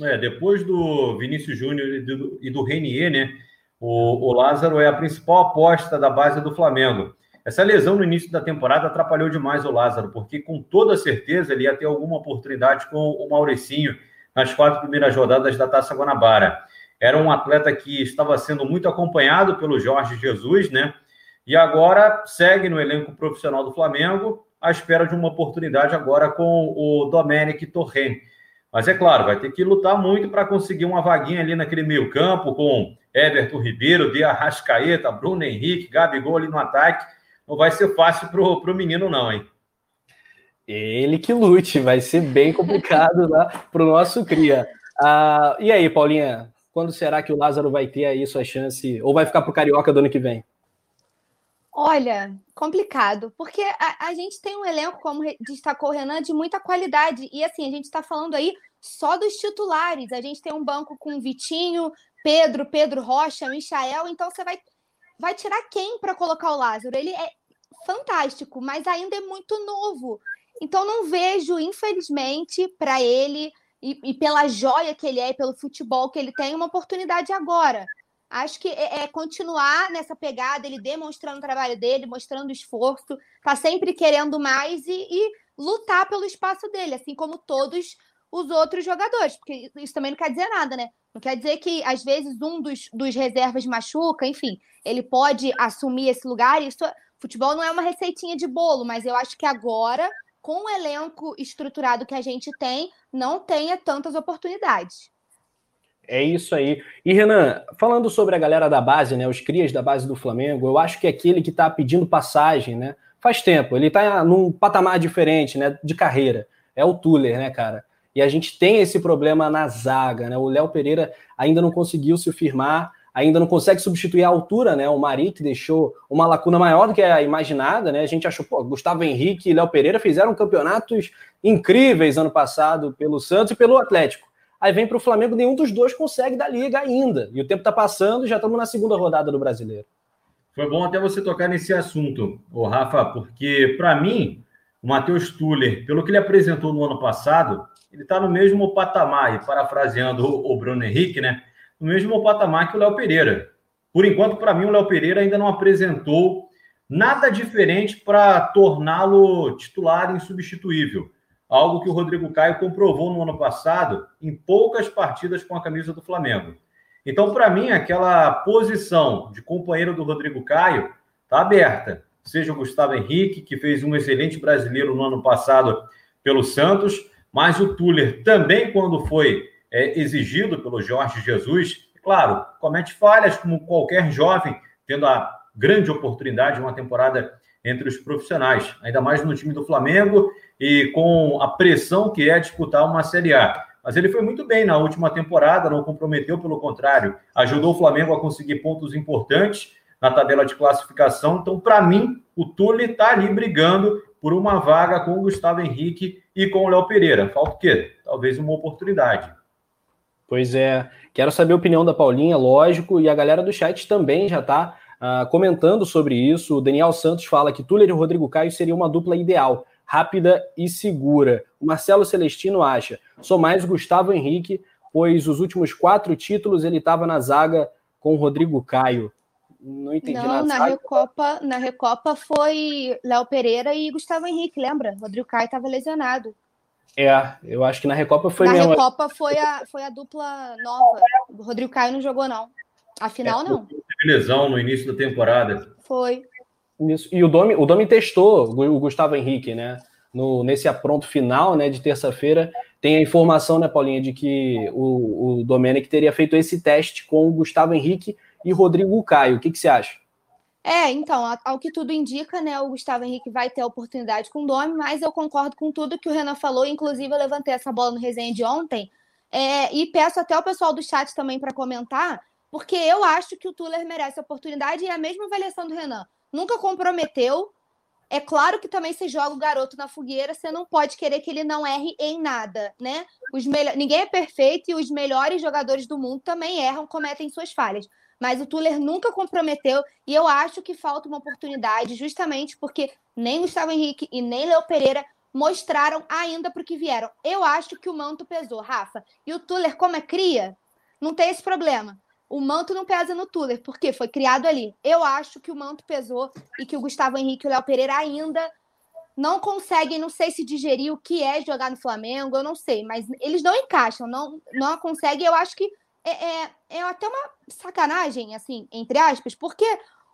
[SPEAKER 5] É, depois do Vinícius Júnior e do, e do Renier, né? O, o Lázaro é a principal aposta da base do Flamengo. Essa lesão no início da temporada atrapalhou demais o Lázaro, porque com toda certeza ele ia ter alguma oportunidade com o Mauricinho nas quatro primeiras rodadas da Taça Guanabara. Era um atleta que estava sendo muito acompanhado pelo Jorge Jesus, né? E agora segue no elenco profissional do Flamengo, à espera de uma oportunidade agora com o Domenic Torren. Mas é claro, vai ter que lutar muito para conseguir uma vaguinha ali naquele meio-campo com Everton Ribeiro, De Arrascaeta, Bruno Henrique, Gabigol ali no ataque. Não vai ser fácil para o menino, não, hein?
[SPEAKER 4] Ele que lute, vai ser bem complicado lá para o nosso cria. Ah, e aí, Paulinha, quando será que o Lázaro vai ter aí sua chance? Ou vai ficar para o Carioca do ano que vem?
[SPEAKER 2] Olha, complicado, porque a, a, gente tem um elenco, como destacou o Renan, de muita qualidade. E assim, a gente está falando aí só dos titulares. A gente tem um banco com Vitinho, Pedro, Pedro Rocha, Michael. Então você vai, vai tirar quem para colocar o Lázaro? Ele é fantástico, mas ainda é muito novo. Então não vejo, infelizmente, para ele e, e pela joia que ele é, pelo futebol que ele tem, uma oportunidade agora. Acho que é, é, continuar nessa pegada, ele demonstrando o trabalho dele, mostrando esforço, tá sempre querendo mais e, e, lutar pelo espaço dele, assim como todos os outros jogadores, porque isso também não quer dizer nada, né? Não quer dizer que às vezes um dos, dos reservas machuca, enfim, ele pode assumir esse lugar. Isso, futebol não é uma receitinha de bolo, mas eu acho que agora, com o elenco estruturado que a gente tem, não tenha tantas oportunidades.
[SPEAKER 4] É isso aí. E Renan, falando sobre a galera da base, né, os crias da base do Flamengo, eu acho que é aquele que está pedindo passagem, né? Faz tempo, ele está num patamar diferente, né, de carreira. É o Tuller, né, cara? E a gente tem esse problema na zaga, né? O Léo Pereira ainda não conseguiu se firmar, ainda não consegue substituir a altura, né? O Mari que deixou uma lacuna maior do que a imaginada, né? A gente achou, pô, Gustavo Henrique e Léo Pereira fizeram campeonatos incríveis ano passado pelo Santos e pelo Atlético. Aí vem para o Flamengo, nenhum dos dois consegue da liga ainda. E o tempo está passando e já estamos na segunda rodada do brasileiro.
[SPEAKER 5] Foi bom até você tocar nesse assunto, o Rafa, porque para mim, o Matheus Tuller, pelo que ele apresentou no ano passado, ele está no mesmo patamar, e parafraseando o Bruno Henrique, né? No mesmo patamar que o Léo Pereira. Por enquanto, para mim, o Léo Pereira ainda não apresentou nada diferente para torná-lo titular insubstituível algo que o Rodrigo Caio comprovou no ano passado em poucas partidas com a camisa do Flamengo. Então, para mim, aquela posição de companheiro do Rodrigo Caio está aberta. Seja o Gustavo Henrique, que fez um excelente brasileiro no ano passado pelo Santos, mas o Tuller também, quando foi é, exigido pelo Jorge Jesus, claro, comete falhas como qualquer jovem, tendo a grande oportunidade de uma temporada entre os profissionais, ainda mais no time do Flamengo e com a pressão que é disputar uma Série A. Mas ele foi muito bem na última temporada, não comprometeu, pelo contrário, ajudou o Flamengo a conseguir pontos importantes na tabela de classificação. Então, para mim, o Tule está ali brigando por uma vaga com o Gustavo Henrique e com o Léo Pereira. Falta o quê? Talvez uma oportunidade.
[SPEAKER 4] Pois é. Quero saber a opinião da Paulinha, lógico, e a galera do chat também já está uh, comentando sobre isso. O Daniel Santos fala que Tuller e Rodrigo Caio seria uma dupla ideal, rápida e segura. O Marcelo Celestino acha, sou mais Gustavo Henrique, pois os últimos quatro títulos ele estava na zaga com o Rodrigo Caio.
[SPEAKER 2] Não entendi Não, nada. Na Recopa, na Recopa foi Léo Pereira e Gustavo Henrique, lembra? Rodrigo Caio estava lesionado.
[SPEAKER 4] É, eu acho que na Recopa foi
[SPEAKER 2] na
[SPEAKER 4] mesmo.
[SPEAKER 2] Na Recopa foi a, foi a dupla nova. O Rodrigo Caio não jogou, não. Afinal, é, não. Teve
[SPEAKER 5] lesão no início da temporada.
[SPEAKER 2] Foi.
[SPEAKER 4] Isso. E o Domi, o Domi testou o Gustavo Henrique, né? No, nesse apronto final, né, de terça-feira, tem a informação, né, Paulinha, de que o, o Domenech teria feito esse teste com o Gustavo Henrique e Rodrigo Caio. O que, que você acha?
[SPEAKER 2] É, então, ao que tudo indica, né, o Gustavo Henrique vai ter a oportunidade com o Domi, mas eu concordo com tudo que o Renan falou, inclusive eu levantei essa bola no resenha de ontem, é, e peço até o pessoal do chat também para comentar, porque eu acho que o Tuller merece a oportunidade e é a mesma avaliação do Renan. Nunca comprometeu. É claro que também você joga o garoto na fogueira, você não pode querer que ele não erre em nada, né? Os melhor... Ninguém é perfeito e os melhores jogadores do mundo também erram, cometem suas falhas. Mas o Tuller nunca comprometeu e eu acho que falta uma oportunidade, justamente porque nem Gustavo Henrique e nem Léo Pereira mostraram ainda para o que vieram. Eu acho que o manto pesou, Rafa. E o Tuller, como é cria, não tem esse problema o manto não pesa no Tuller, porque foi criado ali. Eu acho que o manto pesou e que o Gustavo Henrique e o Léo Pereira ainda não conseguem, não sei se digerir o que é jogar no Flamengo, eu não sei, mas eles não encaixam, não, não conseguem. Eu acho que é, é, é até uma sacanagem, assim, entre aspas, porque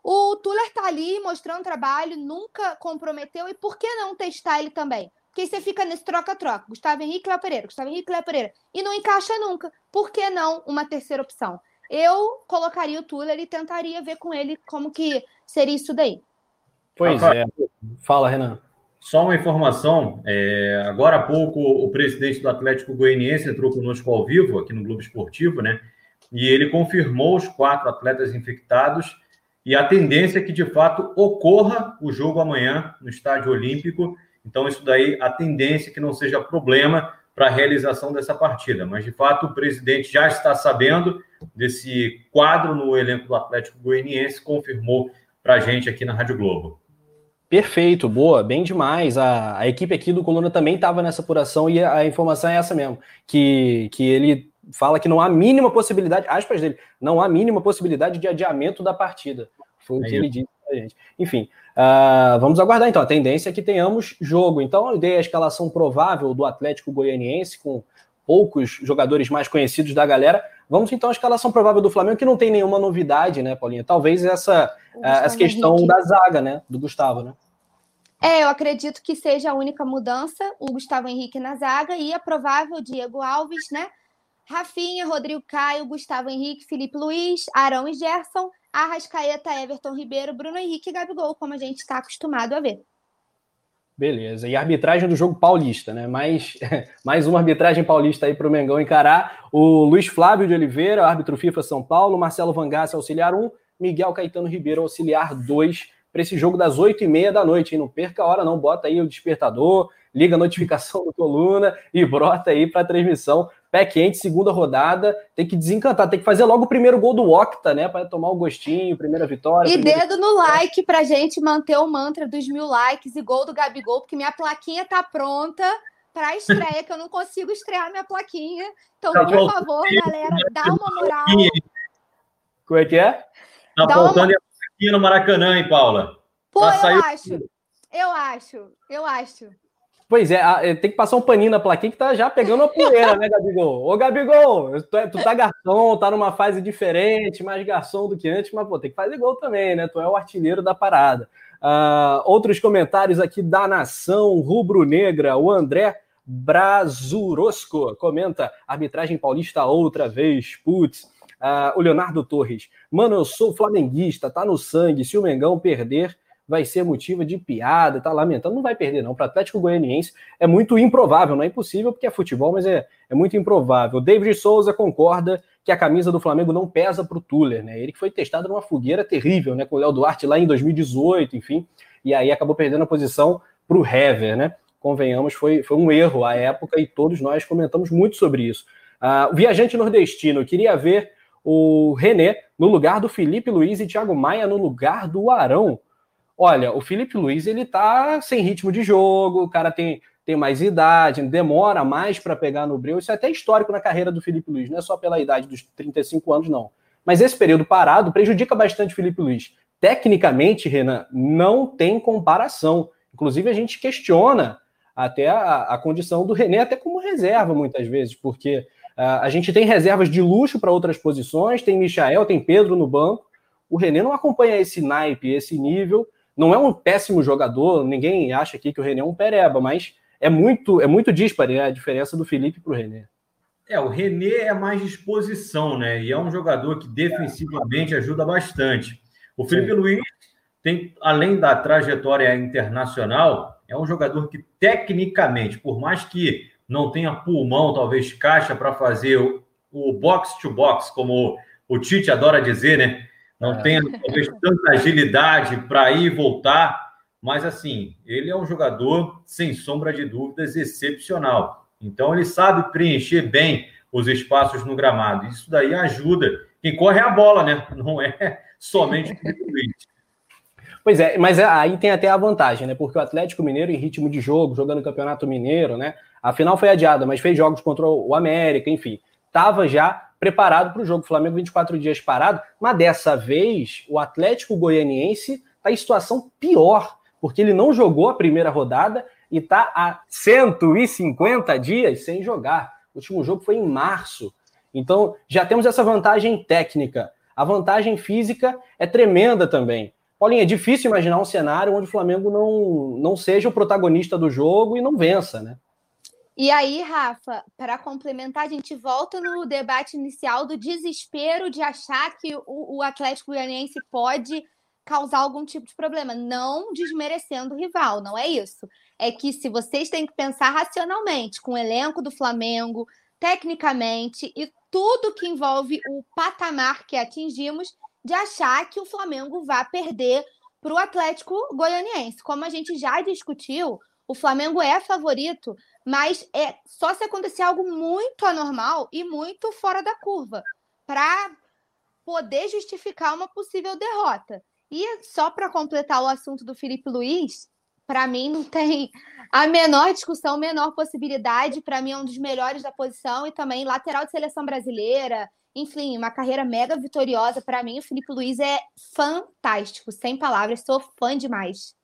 [SPEAKER 2] o Tuller tá ali mostrando trabalho, nunca comprometeu, e por que não testar ele também? Porque você fica nesse troca-troca. Gustavo Henrique Léo Pereira, Gustavo Henrique Léo Pereira. E não encaixa nunca. Por que não uma terceira opção? Eu colocaria o Tuller e tentaria ver com ele como que seria isso daí.
[SPEAKER 4] Pois é. Fala, Renan.
[SPEAKER 5] Só uma informação, é, agora há pouco o presidente do Atlético Goianiense entrou conosco ao vivo aqui no Globo Esportivo, né? E ele confirmou os quatro atletas infectados e a tendência é que de fato ocorra o jogo amanhã no Estádio Olímpico. Então, isso daí, a tendência é que não seja problema para a realização dessa partida. Mas, de fato, o presidente já está sabendo desse quadro no elenco do Atlético Goianiense, confirmou para a gente aqui na Rádio Globo.
[SPEAKER 4] Perfeito, boa, bem demais. A, a equipe aqui do Coluna também estava nessa apuração e a, a, informação é essa mesmo, que, que ele fala que não há mínima possibilidade, aspas dele, não há mínima possibilidade de adiamento da partida. Foi o é que ele disse para a gente. Enfim, uh, vamos aguardar então. A tendência é que tenhamos jogo. Então, eu dei a escalação provável do Atlético Goianiense com poucos jogadores mais conhecidos da galera. Vamos então à escalação provável do Flamengo, que não tem nenhuma novidade, né, Paulinha? Talvez essa, eh, essa questão Henrique. da zaga, né, do Gustavo, né?
[SPEAKER 2] É, eu acredito que seja a única mudança, o Gustavo Henrique na zaga e a provável Diego Alves, né? Rafinha, Rodrigo Caio, Gustavo Henrique, Felipe Luiz, Arão e Gerson, Arrascaeta, Everton Ribeiro, Bruno Henrique e Gabigol, como a gente está acostumado a ver.
[SPEAKER 4] Beleza. E arbitragem do jogo paulista, né? Mais, mais uma arbitragem paulista aí para o Mengão encarar. O Luiz Flávio de Oliveira, árbitro FIFA São Paulo, Marcelo Vangassi, auxiliar 1, Miguel Caetano Ribeiro, auxiliar 2, para esse jogo das 8 e meia da noite. Hein? Não perca a hora, não. Bota aí o despertador, liga a notificação do coluna e brota aí para a transmissão pé quente, segunda rodada, tem que desencantar, tem que fazer logo o primeiro gol do Octa, né, para tomar o gostinho, primeira vitória.
[SPEAKER 2] E
[SPEAKER 4] primeira...
[SPEAKER 2] dedo no like pra gente manter o mantra dos mil likes e gol do Gabigol, porque minha plaquinha tá pronta para a estreia, que eu não consigo estrear minha plaquinha. Então, tá por favor, galera, dá uma moral.
[SPEAKER 4] Como é que é?
[SPEAKER 5] Tá dá faltando uma... a plaquinha no Maracanã, hein, Paula?
[SPEAKER 2] Pô, eu saiu... acho. Eu acho, eu acho.
[SPEAKER 4] Pois é, é, tem que passar um paninho na plaquinha que tá já pegando a poeira, né, Gabigol? Ô, Gabigol, tu, é, tu tá garçom, tá numa fase diferente, mais garçom do que antes, mas, pô, tem que fazer gol também, né? Tu é o artilheiro da parada. Uh, outros comentários aqui da Nação Rubro-Negra, o André Brazurosco comenta, arbitragem paulista outra vez, putz. Uh, o Leonardo Torres, mano, eu sou flamenguista, tá no sangue, se o Mengão perder, vai ser motivo de piada, tá lamentando, não vai perder não. Para Atlético Goianiense é muito improvável, não é impossível porque é futebol, mas é, é muito improvável. David Souza concorda que a camisa do Flamengo não pesa para o Tuller, né? Ele que foi testado numa fogueira terrível, né? Com o Léo Duarte lá em 2018, enfim, e aí acabou perdendo a posição para o Hever, né? Convenhamos, foi, foi um erro à época e todos nós comentamos muito sobre isso. Uh, o viajante nordestino queria ver o René no lugar do Felipe Luiz e Thiago Maia no lugar do Arão. Olha, o Felipe Luiz ele tá sem ritmo de jogo, o cara tem, tem mais idade, demora mais para pegar no breu. Isso é até histórico na carreira do Felipe Luiz, não é só pela idade dos 35 anos, não. Mas esse período parado prejudica bastante o Felipe Luiz. Tecnicamente, Renan, não tem comparação. Inclusive, a gente questiona até a, a condição do René, até como reserva, muitas vezes, porque uh, a gente tem reservas de luxo para outras posições, tem Michael, tem Pedro no banco. O René não acompanha esse naipe, esse nível, não é um péssimo jogador, ninguém acha aqui que o René é um pereba, mas é muito é muito dispare a diferença do Felipe para o René.
[SPEAKER 5] É, o René é mais disposição, né? E é um jogador que defensivamente ajuda bastante. O Felipe Sim. Luiz tem, além da trajetória internacional, é um jogador que, tecnicamente, por mais que não tenha pulmão, talvez caixa para fazer o, o box to box, como o Tite adora dizer, né? Não é. tenha talvez tanta agilidade para ir e voltar, mas assim, ele é um jogador, sem sombra de dúvidas, excepcional. Então ele sabe preencher bem os espaços no gramado. Isso daí ajuda. Quem corre é a bola, né? Não é somente o Luiz.
[SPEAKER 4] Pois é, mas é, aí tem até a vantagem, né? Porque o Atlético Mineiro, em ritmo de jogo, jogando o Campeonato Mineiro, né? A final foi adiada, mas fez jogos contra o América, enfim. Estava já preparado para o jogo. O Flamengo 24 dias parado, mas dessa vez o Atlético Goianiense está em situação pior, porque ele não jogou a primeira rodada e está há 150 dias sem jogar. O último jogo foi em março. Então já temos essa vantagem técnica. A vantagem física é tremenda também. Paulinho, é difícil imaginar um cenário onde o Flamengo não, não seja o protagonista do jogo e não vença, né?
[SPEAKER 2] E aí, Rafa, para complementar, a gente volta no debate inicial do desespero de achar que o, o Atlético Goianiense pode causar algum tipo de problema, não desmerecendo o rival, não é isso. É que se vocês têm que pensar racionalmente com o elenco do Flamengo, tecnicamente e tudo que envolve o patamar que atingimos, de achar que o Flamengo vai perder para o Atlético Goianiense. Como a gente já discutiu, o Flamengo é favorito, mas é só se acontecer algo muito anormal e muito fora da curva para poder justificar uma possível derrota. E só para completar o assunto do Felipe Luiz, para mim não tem a menor discussão, menor possibilidade. Para mim é um dos melhores da posição e também lateral de seleção brasileira, enfim, uma carreira mega vitoriosa. Para mim, o Felipe Luiz é fantástico, sem palavras, sou fã demais.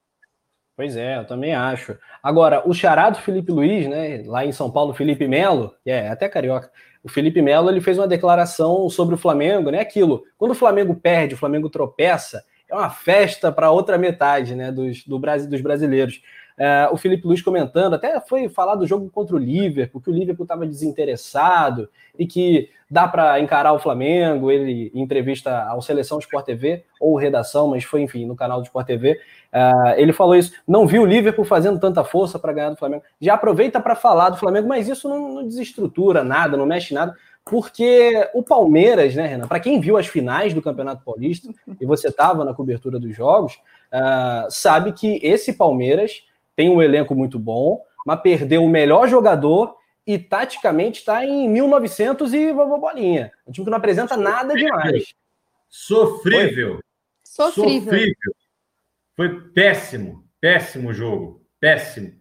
[SPEAKER 4] Pois é, eu também acho. Agora, o charado Felipe Luiz, né, lá em São Paulo, Felipe Melo, é até carioca, o Felipe Melo, ele fez uma declaração sobre o Flamengo, né, aquilo, quando o Flamengo perde, o Flamengo tropeça, é uma festa para outra metade, né, dos, do, dos brasileiros. É, o Felipe Luiz comentando, até foi falar do jogo contra o Liverpool, que o Liverpool estava desinteressado e que dá para encarar o Flamengo. Ele, em entrevista ao Seleção Sport TV, ou Redação, mas foi, enfim, no canal do Sport TV, uh, ele falou isso. Não viu o Liverpool fazendo tanta força para ganhar do Flamengo. Já aproveita para falar do Flamengo, mas isso não, não desestrutura nada, não mexe nada porque o Palmeiras, né, Renan? Para quem viu as finais do Campeonato Paulista, e você estava na cobertura dos jogos, uh, sabe que esse Palmeiras tem um elenco muito bom, mas perdeu o melhor jogador e taticamente está em 1900 e bolinha. Um time que não apresenta nada demais.
[SPEAKER 5] Sofrível. Sofrível. Sofrível. Foi péssimo, péssimo jogo, péssimo.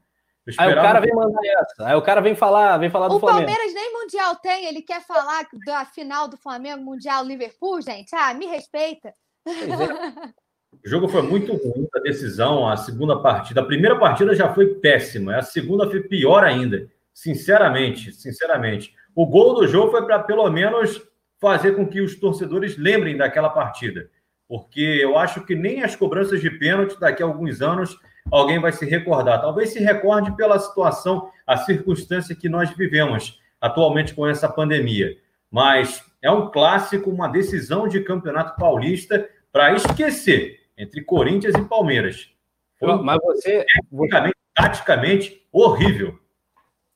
[SPEAKER 4] Aí o cara vem mandar essa. Aí o cara vem falar, vem falar do o Flamengo.
[SPEAKER 2] O Palmeiras nem mundial tem, ele quer falar da final do Flamengo mundial Liverpool, gente. Ah, me respeita. É.
[SPEAKER 5] O jogo foi muito ruim a decisão, a segunda partida. A primeira partida já foi péssima, a segunda foi pior ainda. Sinceramente, sinceramente. O gol do jogo foi para pelo menos fazer com que os torcedores lembrem daquela partida. Porque eu acho que nem as cobranças de pênalti daqui a alguns anos alguém vai se recordar. Talvez se recorde pela situação, a circunstância que nós vivemos atualmente com essa pandemia. Mas é um clássico, uma decisão de campeonato paulista para esquecer entre Corinthians e Palmeiras.
[SPEAKER 4] Foi Mas você,
[SPEAKER 5] tecnicamente, taticamente, horrível.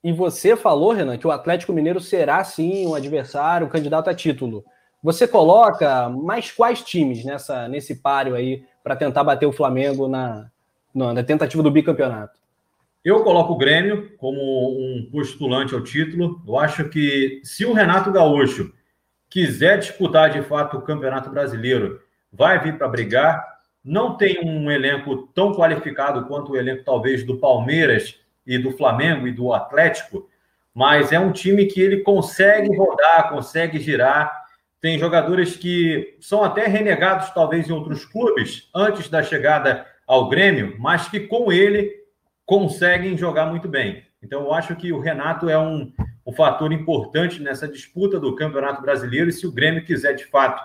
[SPEAKER 4] E você falou, Renan, que o Atlético Mineiro será sim um adversário, um candidato a título. Você coloca mais quais times nessa, nesse páreo aí para tentar bater o Flamengo na, na tentativa do bicampeonato?
[SPEAKER 5] Eu coloco o Grêmio como um postulante ao título. Eu acho que se o Renato Gaúcho quiser disputar de fato o Campeonato Brasileiro, vai vir para brigar não tem um elenco tão qualificado quanto o elenco, talvez, do Palmeiras e do Flamengo e do Atlético, mas é um time que ele consegue rodar, consegue girar. Tem jogadores que são até renegados, talvez, em outros clubes, antes da chegada ao Grêmio, mas que com ele conseguem jogar muito bem. Então, eu acho que o Renato é um, um fator importante nessa disputa do Campeonato Brasileiro. E se o Grêmio quiser, de fato,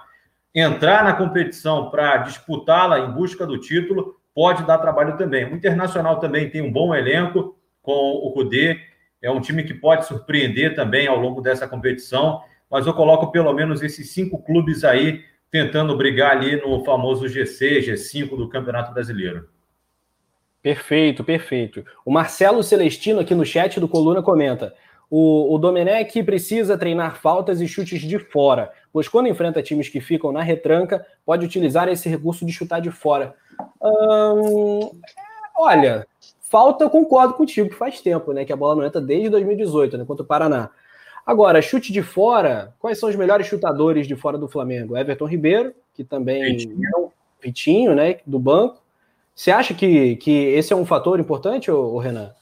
[SPEAKER 5] entrar na competição para disputá-la em busca do título, pode dar trabalho também. O Internacional também tem um bom elenco com o Cudê, é um time que pode surpreender também ao longo dessa competição, mas eu coloco pelo menos esses cinco clubes aí tentando brigar ali no famoso GC, G5 do Campeonato Brasileiro.
[SPEAKER 4] Perfeito, perfeito. O Marcelo Celestino aqui no chat do Coluna comenta: o, o Domenech precisa treinar faltas e chutes de fora, pois quando enfrenta times que ficam na retranca, pode utilizar esse recurso de chutar de fora. Hum, olha, falta eu concordo contigo, que faz tempo, né? Que a bola não entra desde 2018, né? Contra o Paraná. Agora, chute de fora, quais são os melhores chutadores de fora do Flamengo? Everton Ribeiro, que também. Vitinho, Vitinho né? Do banco. Você acha que, que esse é um fator importante, ô, ô Renan?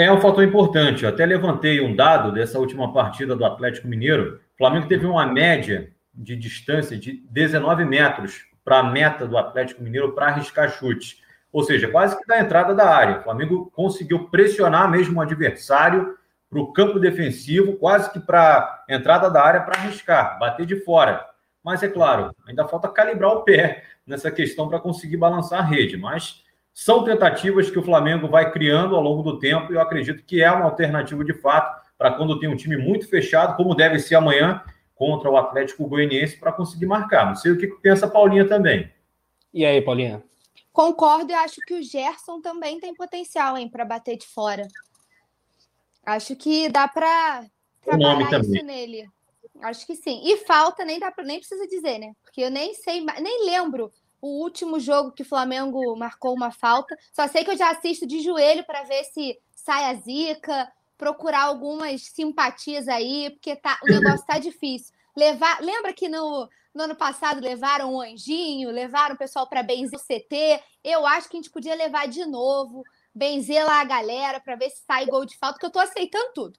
[SPEAKER 5] É um fator importante. Eu até levantei um dado dessa última partida do Atlético Mineiro. O Flamengo teve uma média de distância de 19 metros para a meta do Atlético Mineiro para arriscar chute. Ou seja, quase que da entrada da área. O Flamengo conseguiu pressionar mesmo o adversário para o campo defensivo, quase que para entrada da área para arriscar, bater de fora. Mas é claro, ainda falta calibrar o pé nessa questão para conseguir balançar a rede. Mas são tentativas que o Flamengo vai criando ao longo do tempo e eu acredito que é uma alternativa de fato para quando tem um time muito fechado, como deve ser amanhã contra o Atlético Goianiense, para conseguir marcar. Não sei o que pensa a Paulinha também.
[SPEAKER 4] E aí, Paulinha?
[SPEAKER 2] Concordo e acho que o Gerson também tem potencial, hein, para bater de fora. Acho que dá para trabalhar isso nele. Acho que sim. E falta, nem dá pra, nem precisa dizer, né? Porque eu nem sei, nem lembro o último jogo que o Flamengo marcou uma falta. Só sei que eu já assisto de joelho para ver se sai a zica, procurar algumas simpatias aí, porque tá, o negócio tá difícil. Levar, lembra que no, no ano passado levaram o Anjinho, levaram o pessoal para benzer o CT. Eu acho que a gente podia levar de novo, benzer lá a galera para ver se sai gol de falta, que eu tô aceitando tudo.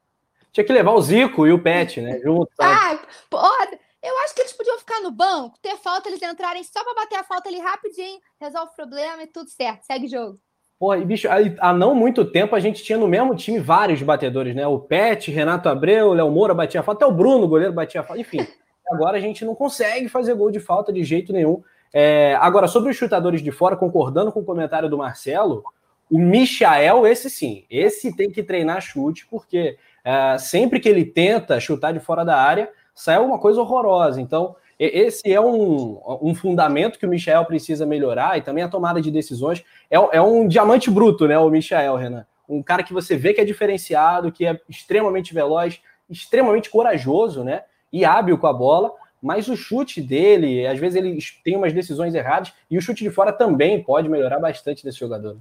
[SPEAKER 4] Tinha que levar o Zico e o Pet, né? Junto.
[SPEAKER 2] Ah, porra, eu acho que eles podiam ficar no banco, ter falta, eles entrarem só para bater a falta ali rapidinho, resolve o problema e tudo certo, segue jogo.
[SPEAKER 4] Porra, e bicho, há não muito tempo a gente tinha no mesmo time vários batedores, né? O Pet, Renato Abreu, o Léo Moura batia a falta, até o Bruno, o goleiro, batia a falta, enfim. Agora a gente não consegue fazer gol de falta de jeito nenhum. É, agora, sobre os chutadores de fora, concordando com o comentário do Marcelo, o Michael, esse sim, esse tem que treinar chute, porque é, sempre que ele tenta chutar de fora da área, sai uma coisa horrorosa. Então, esse é um, um fundamento que o Michel precisa melhorar e também a tomada de decisões. É, é um diamante bruto, né, o Michel, Renan? Um cara que você vê que é diferenciado, que é extremamente veloz, extremamente corajoso, né? E hábil com a bola, mas o chute dele, às vezes ele tem umas decisões erradas, e o chute de fora também pode melhorar bastante desse jogador.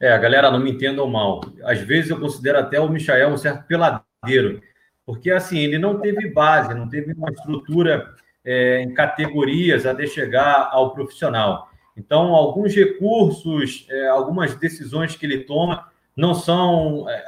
[SPEAKER 5] É, galera, não me entendam mal. Às vezes eu considero até o Michael um certo peladeiro, porque assim, ele não teve base, não teve uma estrutura é, em categorias até chegar ao profissional. Então, alguns recursos, é, algumas decisões que ele toma não são é,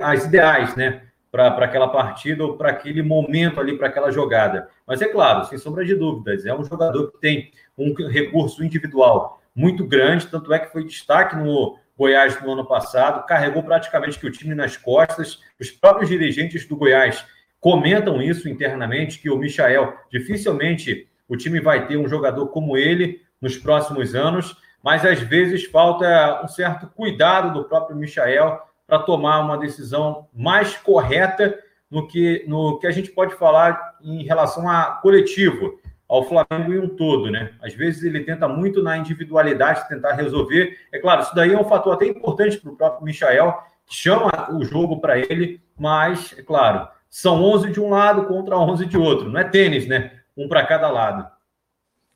[SPEAKER 5] as ideais, né? Para aquela partida ou para aquele momento ali, para aquela jogada. Mas é claro, sem sombra de dúvidas, é um jogador que tem um recurso individual muito grande, tanto é que foi destaque no Goiás no ano passado, carregou praticamente que o time nas costas. Os próprios dirigentes do Goiás comentam isso internamente, que o Michael dificilmente o time vai ter um jogador como ele nos próximos anos, mas às vezes falta um certo cuidado do próprio Michael para tomar uma decisão mais correta no que, no que a gente pode falar em relação a coletivo ao Flamengo em um todo, né? Às vezes ele tenta muito na individualidade tentar resolver. É claro, isso daí é um fator até importante para o próprio Michael, que chama o jogo para ele, mas, é claro, são 11 de um lado contra 11 de outro. Não é tênis, né? Um para cada lado.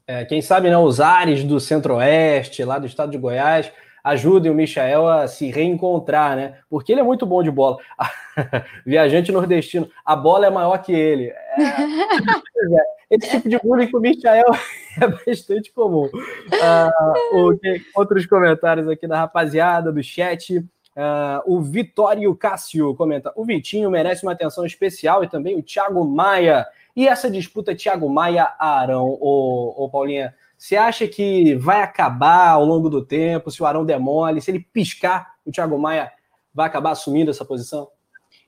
[SPEAKER 4] É, quem sabe, né, os ares do Centro-Oeste, lá do estado de Goiás, ajudem o Michael a se reencontrar, né? Porque ele é muito bom de bola. Viajante nordestino, a bola é maior que ele. É... é. Esse tipo de bullying com o Michael é bastante comum. Uh, outros comentários aqui da rapaziada do chat. Uh, o Vitório Cássio comenta: o Vitinho merece uma atenção especial e também o Thiago Maia. E essa disputa Thiago Maia-Arão, ô, ô Paulinha, você acha que vai acabar ao longo do tempo? Se o Arão demole, se ele piscar, o Thiago Maia vai acabar assumindo essa posição?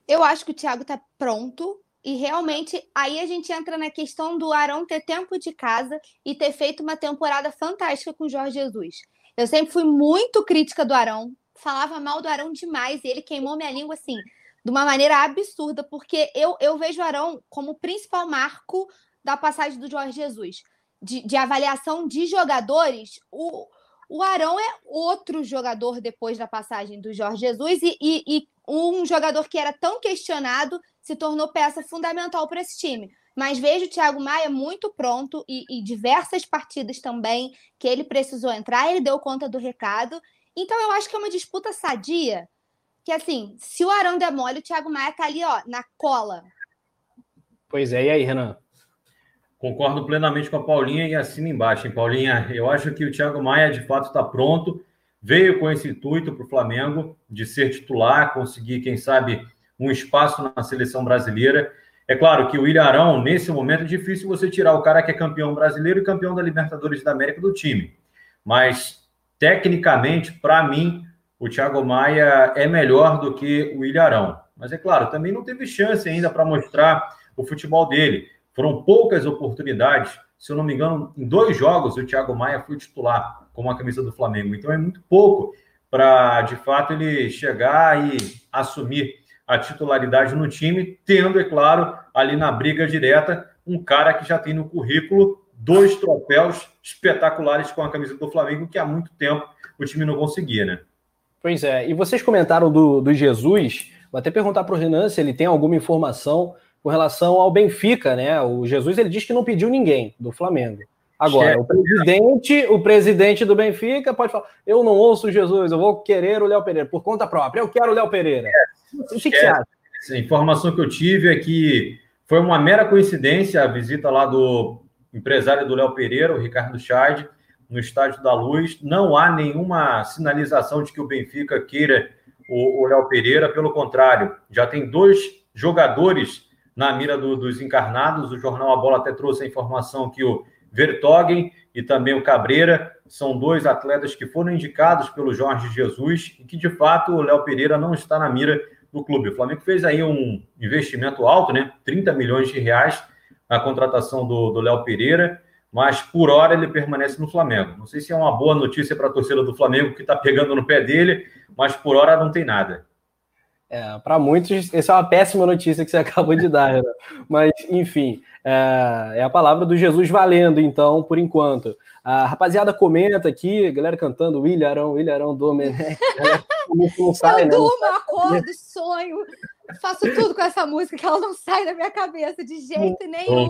[SPEAKER 2] Eu acho que o Thiago está pronto e realmente aí a gente entra na questão do Arão ter tempo de casa e ter feito uma temporada fantástica com o Jorge Jesus. Eu sempre fui muito crítica do Arão, falava mal do Arão demais e ele queimou minha língua assim, de uma maneira absurda, porque eu, eu vejo o Arão como o principal marco da passagem do Jorge Jesus, de, de avaliação de jogadores, o, o Arão é outro jogador depois da passagem do Jorge Jesus e, e, e um jogador que era tão questionado se tornou peça fundamental para esse time. Mas vejo o Thiago Maia muito pronto e, e, diversas partidas também que ele precisou entrar, ele deu conta do recado. Então eu acho que é uma disputa sadia. Que assim, se o Arão der mole, o Thiago Maia tá ali, ó, na cola.
[SPEAKER 4] Pois é, e aí, Renan?
[SPEAKER 5] Concordo plenamente com a Paulinha e assina embaixo, hein, Paulinha? Eu acho que o Thiago Maia de fato está pronto, veio com esse intuito para o Flamengo de ser titular, conseguir, quem sabe, um espaço na seleção brasileira. É claro que o Ilharão, nesse momento, é difícil você tirar o cara que é campeão brasileiro e campeão da Libertadores da América do time. Mas, tecnicamente, para mim, o Thiago Maia é melhor do que o Ilharão. Mas, é claro, também não teve chance ainda para mostrar o futebol dele. Foram poucas oportunidades. Se eu não me engano, em dois jogos o Thiago Maia foi titular com a camisa do Flamengo. Então é muito pouco para, de fato, ele chegar e assumir a titularidade no time, tendo, é claro, ali na briga direta, um cara que já tem no currículo dois troféus espetaculares com a camisa do Flamengo, que há muito tempo o time não conseguia, né?
[SPEAKER 4] Pois é, e vocês comentaram do, do Jesus, vou até perguntar para o Renan se ele tem alguma informação com relação ao Benfica, né? O Jesus ele diz que não pediu ninguém do Flamengo. Agora, o presidente, o presidente do Benfica pode falar: eu não ouço o Jesus, eu vou querer o Léo Pereira por conta própria. Eu quero o Léo Pereira.
[SPEAKER 5] O que, que você acha? A informação que eu tive é que foi uma mera coincidência a visita lá do empresário do Léo Pereira, o Ricardo Chad, no Estádio da Luz. Não há nenhuma sinalização de que o Benfica queira o Léo Pereira, pelo contrário, já tem dois jogadores na mira do, dos encarnados. O jornal A Bola até trouxe a informação que o Vertogen e também o Cabreira são dois atletas que foram indicados pelo Jorge Jesus e que, de fato, o Léo Pereira não está na mira do clube. O Flamengo fez aí um investimento alto, né? 30 milhões de reais na contratação do Léo Pereira, mas por hora ele permanece no Flamengo. Não sei se é uma boa notícia para a torcida do Flamengo que está pegando no pé dele, mas por hora não tem nada.
[SPEAKER 4] É, para muitos, essa é uma péssima notícia que você acabou de dar, Renan. Mas, enfim, é, é, a palavra do Jesus valendo, então, por enquanto. A rapaziada comenta aqui, galera cantando William William Domenech.
[SPEAKER 2] Não sai, Eu né? durmo, acordo, sonho, faço tudo com essa música que ela não sai da minha cabeça de jeito nenhum.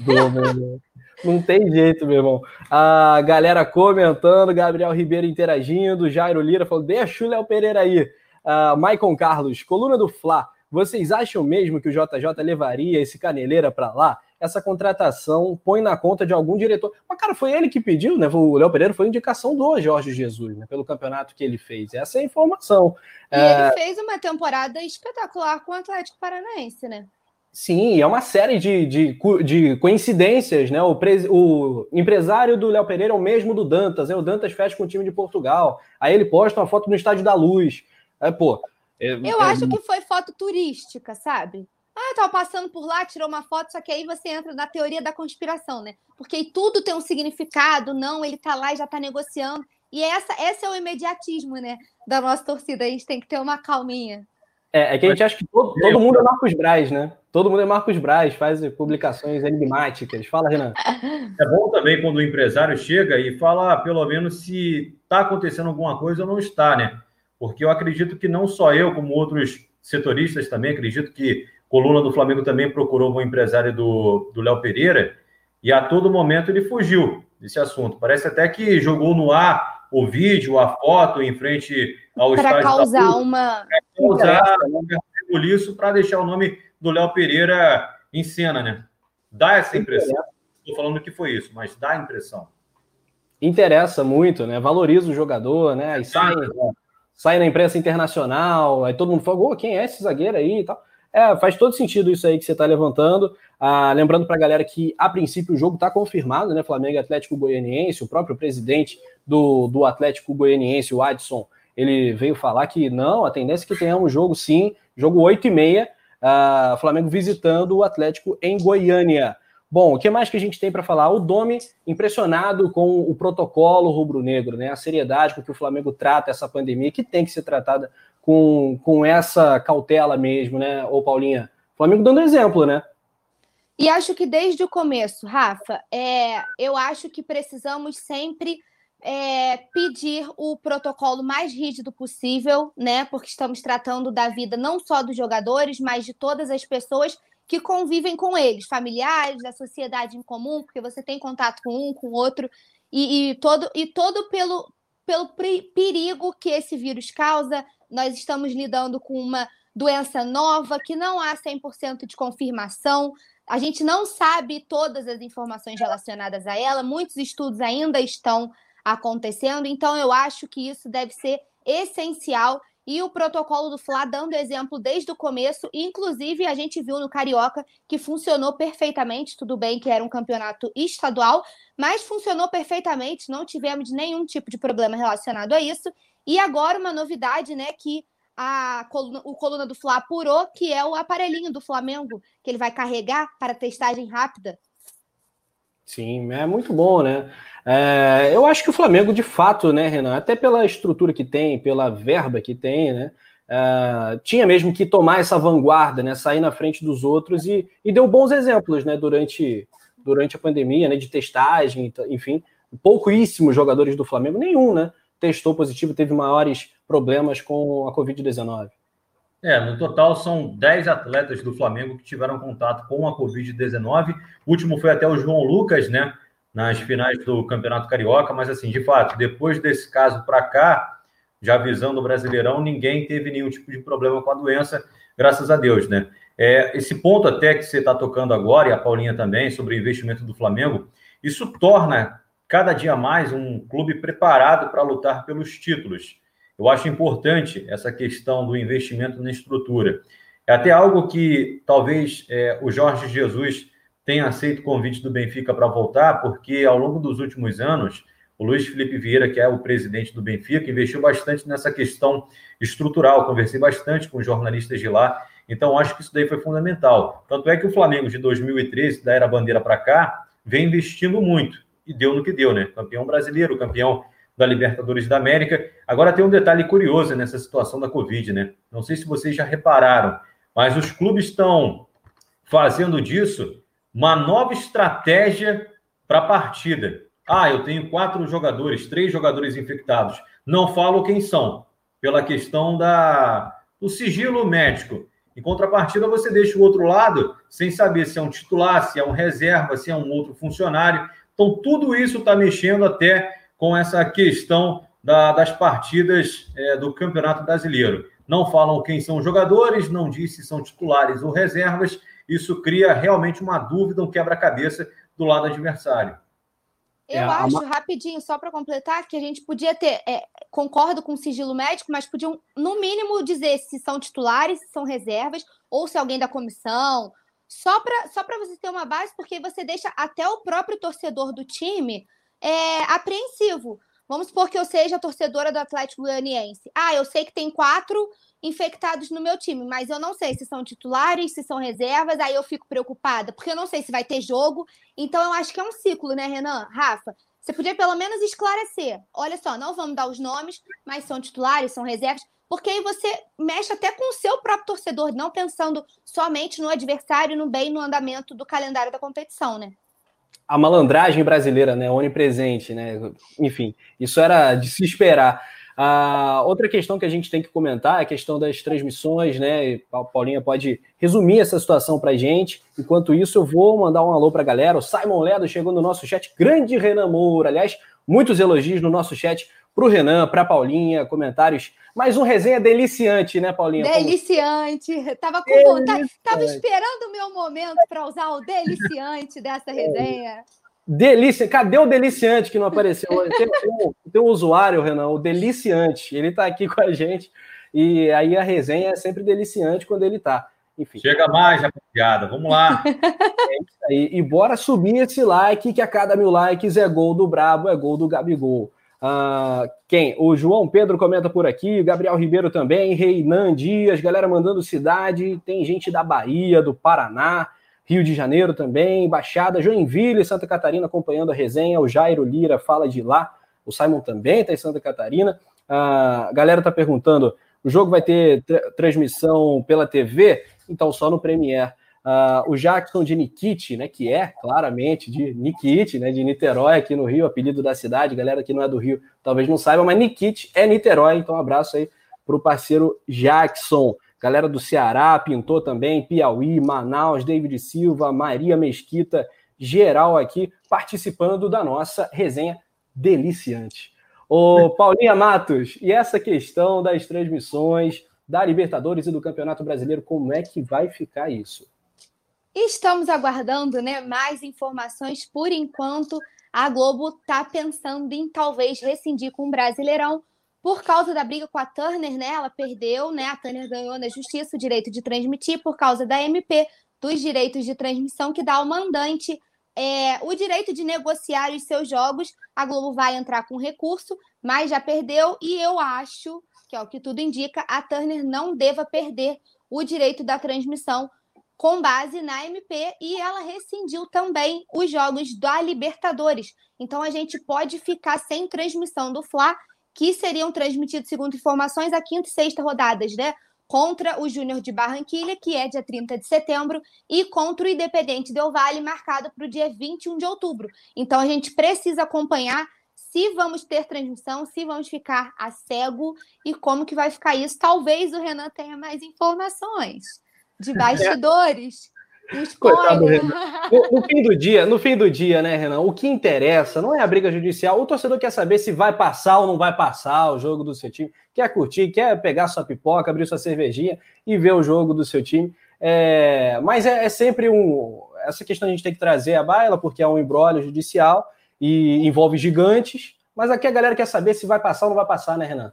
[SPEAKER 4] Domenech. Não tem jeito, meu irmão. A galera comentando, Gabriel Ribeiro interagindo, Jairo Lira falou: deixa o Léo Pereira aí. Uh, Maicon Carlos, coluna do Fla. Vocês acham mesmo que o JJ levaria esse caneleira para lá? Essa contratação põe na conta de algum diretor. Mas, cara, foi ele que pediu, né? O Léo Pereira foi indicação do Jorge Jesus, né? Pelo campeonato que ele fez. Essa é a informação.
[SPEAKER 2] E é... ele fez uma temporada espetacular com o Atlético Paranaense, né?
[SPEAKER 4] Sim, é uma série de, de, de coincidências, né? O, pres, o empresário do Léo Pereira é o mesmo do Dantas, né? O Dantas fecha com o time de Portugal. Aí ele posta uma foto no Estádio da Luz. É, pô.
[SPEAKER 2] É, eu é... acho que foi foto turística, sabe? Ah, eu tava passando por lá, tirou uma foto, só que aí você entra na teoria da conspiração, né? Porque tudo tem um significado, não, ele tá lá e já tá negociando. E essa, esse é o imediatismo, né? Da nossa torcida. A gente tem que ter uma calminha.
[SPEAKER 4] É, é que a gente acha que todo, todo mundo é Marcos Braz, né? Todo mundo é Marcos Braz, faz publicações enigmáticas. Fala, Renan.
[SPEAKER 5] É bom também quando o empresário chega e fala, pelo menos, se está acontecendo alguma coisa ou não está, né? Porque eu acredito que não só eu, como outros setoristas também, acredito que coluna do Flamengo também procurou um empresário do Léo Pereira, e a todo momento ele fugiu desse assunto. Parece até que jogou no ar o vídeo, a foto em frente ao
[SPEAKER 2] pra
[SPEAKER 5] estádio.
[SPEAKER 2] Causar da uma... Para
[SPEAKER 5] causar um isso para deixar o nome do Léo Pereira em cena, né? Dá essa impressão. Estou falando que foi isso, mas dá a impressão.
[SPEAKER 4] Interessa muito, né? Valoriza o jogador, né? E sai, sai na imprensa internacional, aí todo mundo fala, oh, quem é esse zagueiro aí e tal. É, faz todo sentido isso aí que você está levantando. Ah, lembrando para a galera que, a princípio, o jogo está confirmado, né? Flamengo Atlético Goianiense, o próprio presidente do, do Atlético Goianiense, o Adson, ele veio falar que não, a tendência é que um jogo sim, jogo 8 e meia, ah, Flamengo visitando o Atlético em Goiânia. Bom, o que mais que a gente tem para falar? O Domi impressionado com o protocolo rubro-negro, né? A seriedade com que o Flamengo trata essa pandemia, que tem que ser tratada com, com essa cautela mesmo, né? Ô, Paulinha, o Flamengo dando exemplo, né?
[SPEAKER 2] E acho que desde o começo, Rafa, é, eu acho que precisamos sempre é, pedir o protocolo mais rígido possível, né? Porque estamos tratando da vida não só dos jogadores, mas de todas as pessoas que convivem com eles, familiares, da sociedade em comum, porque você tem contato com um, com outro, e, e todo, e todo pelo, pelo perigo que esse vírus causa. Nós estamos lidando com uma doença nova que não há 100% de confirmação. A gente não sabe todas as informações relacionadas a ela, muitos estudos ainda estão acontecendo, então eu acho que isso deve ser essencial e o protocolo do Fla dando exemplo desde o começo, inclusive a gente viu no Carioca que funcionou perfeitamente, tudo bem que era um campeonato estadual, mas funcionou perfeitamente, não tivemos nenhum tipo de problema relacionado a isso. E agora uma novidade, né, que a coluna, o coluna do Fla apurou, que é o aparelhinho do Flamengo, que ele vai carregar para testagem rápida.
[SPEAKER 4] Sim, é muito bom, né? É, eu acho que o Flamengo, de fato, né, Renan, até pela estrutura que tem, pela verba que tem, né, é, tinha mesmo que tomar essa vanguarda, né, sair na frente dos outros e, e deu bons exemplos, né, durante, durante a pandemia, né, de testagem, enfim, pouquíssimos jogadores do Flamengo, nenhum, né, testou positivo, teve maiores problemas com a Covid-19.
[SPEAKER 5] É, no total são 10 atletas do Flamengo que tiveram contato com a Covid-19. O último foi até o João Lucas, né? nas finais do Campeonato Carioca, mas assim, de fato, depois desse caso para cá, já avisando o Brasileirão, ninguém teve nenhum tipo de problema com a doença, graças a Deus, né? É, esse ponto até que você está tocando agora, e a Paulinha também, sobre o investimento do Flamengo, isso torna cada dia mais um clube preparado para lutar pelos títulos. Eu acho importante essa questão do investimento na estrutura. É até algo que talvez é, o Jorge Jesus tem aceito o convite do Benfica para voltar, porque ao longo dos últimos anos, o Luiz Felipe Vieira, que é o presidente do Benfica, investiu bastante nessa questão estrutural. Conversei bastante com jornalistas de lá, então acho que isso daí foi fundamental. Tanto é que o Flamengo de 2013, da era bandeira para cá, vem investindo muito e deu no que deu, né? Campeão brasileiro, campeão da Libertadores da América. Agora tem um detalhe curioso nessa situação da Covid, né? Não sei se vocês já repararam, mas os clubes estão fazendo disso uma nova estratégia para a partida. Ah, eu tenho quatro jogadores, três jogadores infectados. Não falo quem são, pela questão da, do sigilo médico. Em contrapartida, você deixa o outro lado sem saber se é um titular, se é um reserva, se é um outro funcionário. Então, tudo isso está mexendo até com essa questão da, das partidas é, do Campeonato Brasileiro. Não falam quem são os jogadores, não diz se são titulares ou reservas, isso cria realmente uma dúvida, um quebra-cabeça do lado adversário.
[SPEAKER 2] Eu é, acho, uma... rapidinho, só para completar, que a gente podia ter, é, concordo com o sigilo médico, mas podiam, no mínimo, dizer se são titulares, se são reservas, ou se alguém da comissão, só para só você ter uma base, porque você deixa até o próprio torcedor do time é, apreensivo. Vamos supor que eu seja torcedora do Atlético Goianiense. Ah, eu sei que tem quatro infectados no meu time, mas eu não sei se são titulares, se são reservas, aí eu fico preocupada, porque eu não sei se vai ter jogo. Então eu acho que é um ciclo, né, Renan? Rafa, você podia pelo menos esclarecer. Olha só, não vamos dar os nomes, mas são titulares, são reservas, porque aí você mexe até com o seu próprio torcedor, não pensando somente no adversário, no bem, no andamento do calendário da competição, né?
[SPEAKER 4] A malandragem brasileira, né, onipresente, né? Enfim, isso era de se esperar. A outra questão que a gente tem que comentar é a questão das transmissões, né? A Paulinha pode resumir essa situação para gente. Enquanto isso, eu vou mandar um alô para a galera. O Simon Ledo chegou no nosso chat. Grande Renan Moura. Aliás, muitos elogios no nosso chat para o Renan, para a Paulinha, comentários. Mais um resenha deliciante, né, Paulinha?
[SPEAKER 2] Deliciante. Como... Tava com vontade, tava esperando o meu momento para usar o deliciante dessa resenha.
[SPEAKER 4] Delícia, cadê o deliciante que não apareceu? Tem, tem, um, tem um usuário, Renan, o deliciante. Ele está aqui com a gente e aí a resenha é sempre deliciante quando ele está.
[SPEAKER 5] Enfim. Chega mais, rapaziada. Vamos lá.
[SPEAKER 4] É isso aí. E bora subir esse like, que a cada mil likes é gol do Brabo, é gol do Gabigol. Uh, quem? O João Pedro comenta por aqui, Gabriel Ribeiro também, Reinan Dias, galera mandando cidade, tem gente da Bahia, do Paraná. Rio de Janeiro também, Baixada, Joinville, Santa Catarina acompanhando a resenha. O Jairo Lira fala de lá. O Simon também está em Santa Catarina. A galera está perguntando: o jogo vai ter transmissão pela TV? Então, só no Premiere. Uh, o Jackson de Nikit, né, que é claramente de Nikit, né, de Niterói, aqui no Rio, apelido da cidade, galera que não é do Rio talvez não saiba, mas Nikit é Niterói, então um abraço aí para o parceiro Jackson. Galera do Ceará pintou também, Piauí, Manaus, David Silva, Maria Mesquita, geral aqui participando da nossa resenha deliciante. Ô, Paulinha Matos, e essa questão das transmissões da Libertadores e do Campeonato Brasileiro, como é que vai ficar isso?
[SPEAKER 2] Estamos aguardando né, mais informações. Por enquanto, a Globo está pensando em talvez rescindir com o Brasileirão por causa da briga com a Turner, né? Ela perdeu, né? A Turner ganhou na justiça o direito de transmitir por causa da MP dos direitos de transmissão que dá ao mandante é, o direito de negociar os seus jogos. A Globo vai entrar com recurso, mas já perdeu e eu acho que é o que tudo indica, a Turner não deva perder o direito da transmissão com base na MP e ela rescindiu também os jogos da Libertadores. Então a gente pode ficar sem transmissão do Fla, que seriam transmitidos, segundo informações, a quinta e sexta rodadas, né? Contra o Júnior de Barranquilha, que é dia 30 de setembro, e contra o Independente Del Vale, marcado para o dia 21 de outubro. Então a gente precisa acompanhar se vamos ter transmissão, se vamos ficar a cego e como que vai ficar isso. Talvez o Renan tenha mais informações de bastidores.
[SPEAKER 4] Coitado, no, no, fim do dia, no fim do dia, né, Renan? O que interessa não é a briga judicial. O torcedor quer saber se vai passar ou não vai passar o jogo do seu time. Quer curtir, quer pegar sua pipoca, abrir sua cervejinha e ver o jogo do seu time. É, mas é, é, sempre um. Essa questão a gente tem que trazer à baila, porque é um embrólio judicial e envolve gigantes. Mas aqui a galera quer saber se vai passar ou não vai passar, né, Renan?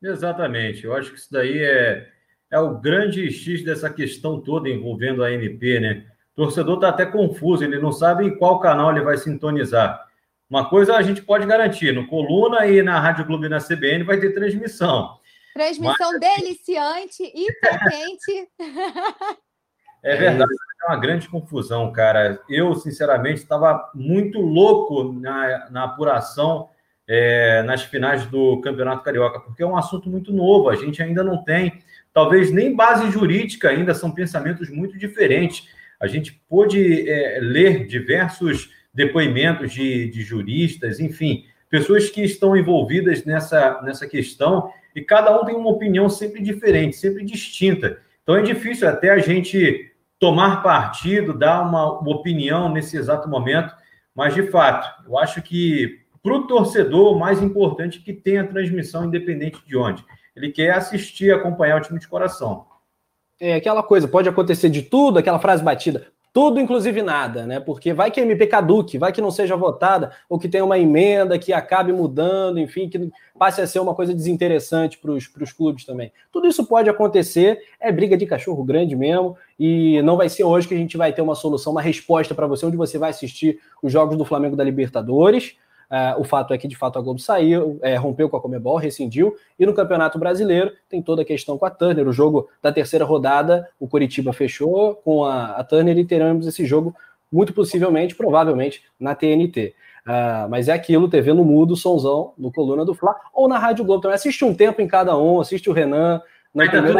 [SPEAKER 5] Exatamente. Eu acho que isso daí é é o grande X dessa questão toda envolvendo a MP, né? O torcedor está até confuso, ele não sabe em qual canal ele vai sintonizar. Uma coisa a gente pode garantir: no Coluna e na Rádio Globo e na CBN vai ter transmissão.
[SPEAKER 2] Transmissão Mas... deliciante, hiper quente.
[SPEAKER 5] É verdade, é uma grande confusão, cara. Eu, sinceramente, estava muito louco na, na apuração é, nas finais do Campeonato Carioca, porque é um assunto muito novo, a gente ainda não tem talvez nem base jurídica ainda, são pensamentos muito diferentes. A gente pôde é, ler diversos depoimentos de, de juristas, enfim, pessoas que estão envolvidas nessa, nessa questão e cada um tem uma opinião sempre diferente, sempre distinta. Então é difícil até a gente tomar partido, dar uma, uma opinião nesse exato momento, mas de fato, eu acho que para o torcedor o mais importante é que tenha transmissão independente de onde. Ele quer assistir, acompanhar o time de coração.
[SPEAKER 4] É aquela coisa, pode acontecer de tudo, aquela frase batida, tudo inclusive nada, né? Porque vai que a MP caduque, vai que não seja votada, ou que tenha uma emenda que acabe mudando, enfim, que passe a ser uma coisa desinteressante para os clubes também. Tudo isso pode acontecer, é briga de cachorro grande mesmo, e não vai ser hoje que a gente vai ter uma solução, uma resposta para você, onde você vai assistir os jogos do Flamengo da Libertadores. Uh, o fato é que, de fato, a Globo saiu, é, rompeu com a Comebol, rescindiu. E no Campeonato Brasileiro tem toda a questão com a Turner. O jogo da terceira rodada, o Curitiba fechou com a, a Turner e teremos esse jogo, muito possivelmente, provavelmente, na TNT. Uh, ah, mas é aquilo, TV no mudo, sonzão, no Coluna do Fla, ou na Rádio Globo também. Assiste um tempo em cada um, assiste o Renan. Na primeira...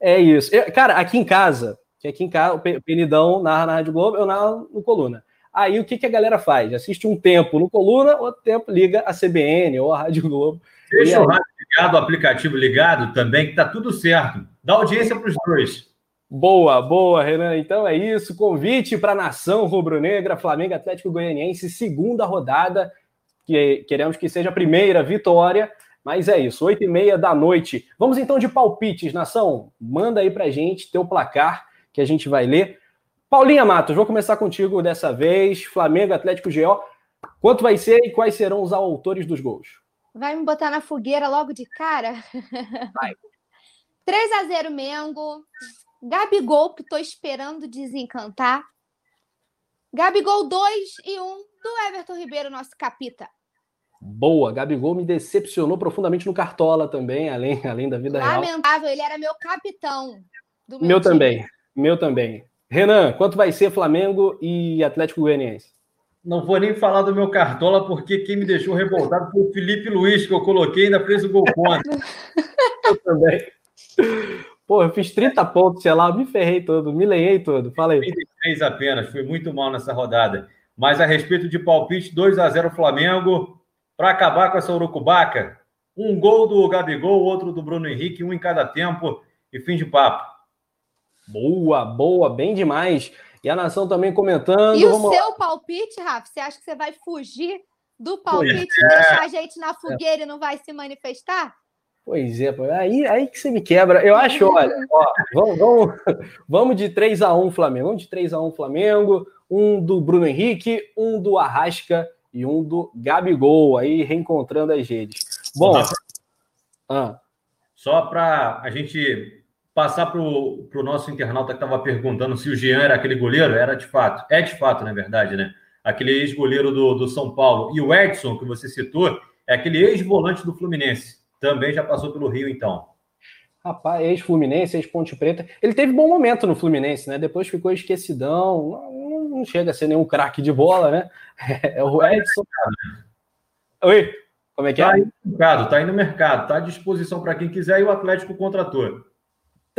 [SPEAKER 4] É isso. Eu, cara, aqui em casa, aqui em casa, o Penidão narra na Rádio Globo, eu narro no Coluna. Aí o que, que a galera faz? Assiste um tempo no Coluna, outro tempo liga a CBN ou a Rádio Globo.
[SPEAKER 5] Deixa o rádio ligado, o aplicativo ligado também, que tá tudo certo. Dá audiência para os dois.
[SPEAKER 4] Boa, boa, Renan. Então é isso. Convite para a nação rubro-negra, Flamengo Atlético Goianiense, segunda rodada. Que queremos que seja a primeira vitória. Mas é isso, oito e meia da noite. Vamos então de palpites, nação. Manda aí para gente teu placar que a gente vai ler. Paulinha Matos, vou começar contigo dessa vez. Flamengo, Atlético GO. Quanto vai ser e quais serão os autores dos gols?
[SPEAKER 2] Vai me botar na fogueira logo de cara? Vai. 3 a 0 Mengo. Gabigol, que estou esperando desencantar. Gabigol 2 e 1 do Everton Ribeiro, nosso capita.
[SPEAKER 4] Boa, Gabigol me decepcionou profundamente no Cartola também, além, além da vida
[SPEAKER 2] Lamentável, real. Lamentável, ele era meu capitão.
[SPEAKER 4] meu, meu também, meu também. Renan, quanto vai ser Flamengo e Atlético Goianiense?
[SPEAKER 5] Não vou nem falar do meu cartola, porque quem me deixou revoltado foi o Felipe Luiz, que eu coloquei e ainda fez o gol contra.
[SPEAKER 4] eu também. Pô, eu fiz 30 pontos, sei lá, me ferrei todo, me lenhei todo. Fala aí.
[SPEAKER 5] 33 apenas, fui muito mal nessa rodada. Mas a respeito de palpite, 2 a 0 Flamengo. Para acabar com essa urucubaca, um gol do Gabigol, outro do Bruno Henrique, um em cada tempo e fim de papo.
[SPEAKER 4] Boa, boa, bem demais. E a nação também comentando.
[SPEAKER 2] E o seu lá. palpite, Rafa? Você acha que você vai fugir do palpite e é. deixar a gente na fogueira é. e não vai se manifestar?
[SPEAKER 4] Pois é, aí, aí que você me quebra. Eu acho, olha, ó, vamos, vamos, vamos de 3 a 1 Flamengo. Vamos de 3 a 1 Flamengo, um do Bruno Henrique, um do Arrasca e um do Gabigol, aí reencontrando as redes. Bom,
[SPEAKER 5] ah. só para a gente passar para o nosso internauta que estava perguntando se o Jean era aquele goleiro, era de fato, é de fato, na verdade, né? Aquele ex-goleiro do, do São Paulo. E o Edson, que você citou, é aquele ex-volante do Fluminense. Também já passou pelo Rio, então.
[SPEAKER 4] Rapaz, ex-Fluminense, ex-Ponte Preta. Ele teve bom momento no Fluminense, né? Depois ficou esquecidão. Não, não chega a ser nenhum craque de bola, né? É o Edson. Oi, como é que
[SPEAKER 5] tá
[SPEAKER 4] é?
[SPEAKER 5] Aí no mercado, tá aí no mercado, tá à disposição para quem quiser e o Atlético contratou.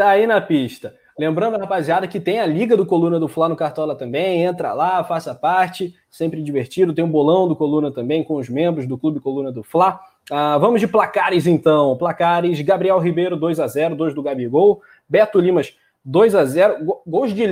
[SPEAKER 4] Tá aí na pista. Lembrando, rapaziada, que tem a Liga do Coluna do Fla no Cartola também. Entra lá, faça parte, sempre divertido. Tem um bolão do Coluna também com os membros do Clube Coluna do Fla. Ah, vamos de placares então. Placares: Gabriel Ribeiro 2 a 0 2 do Gabigol. Beto Limas 2 a 0 Gols de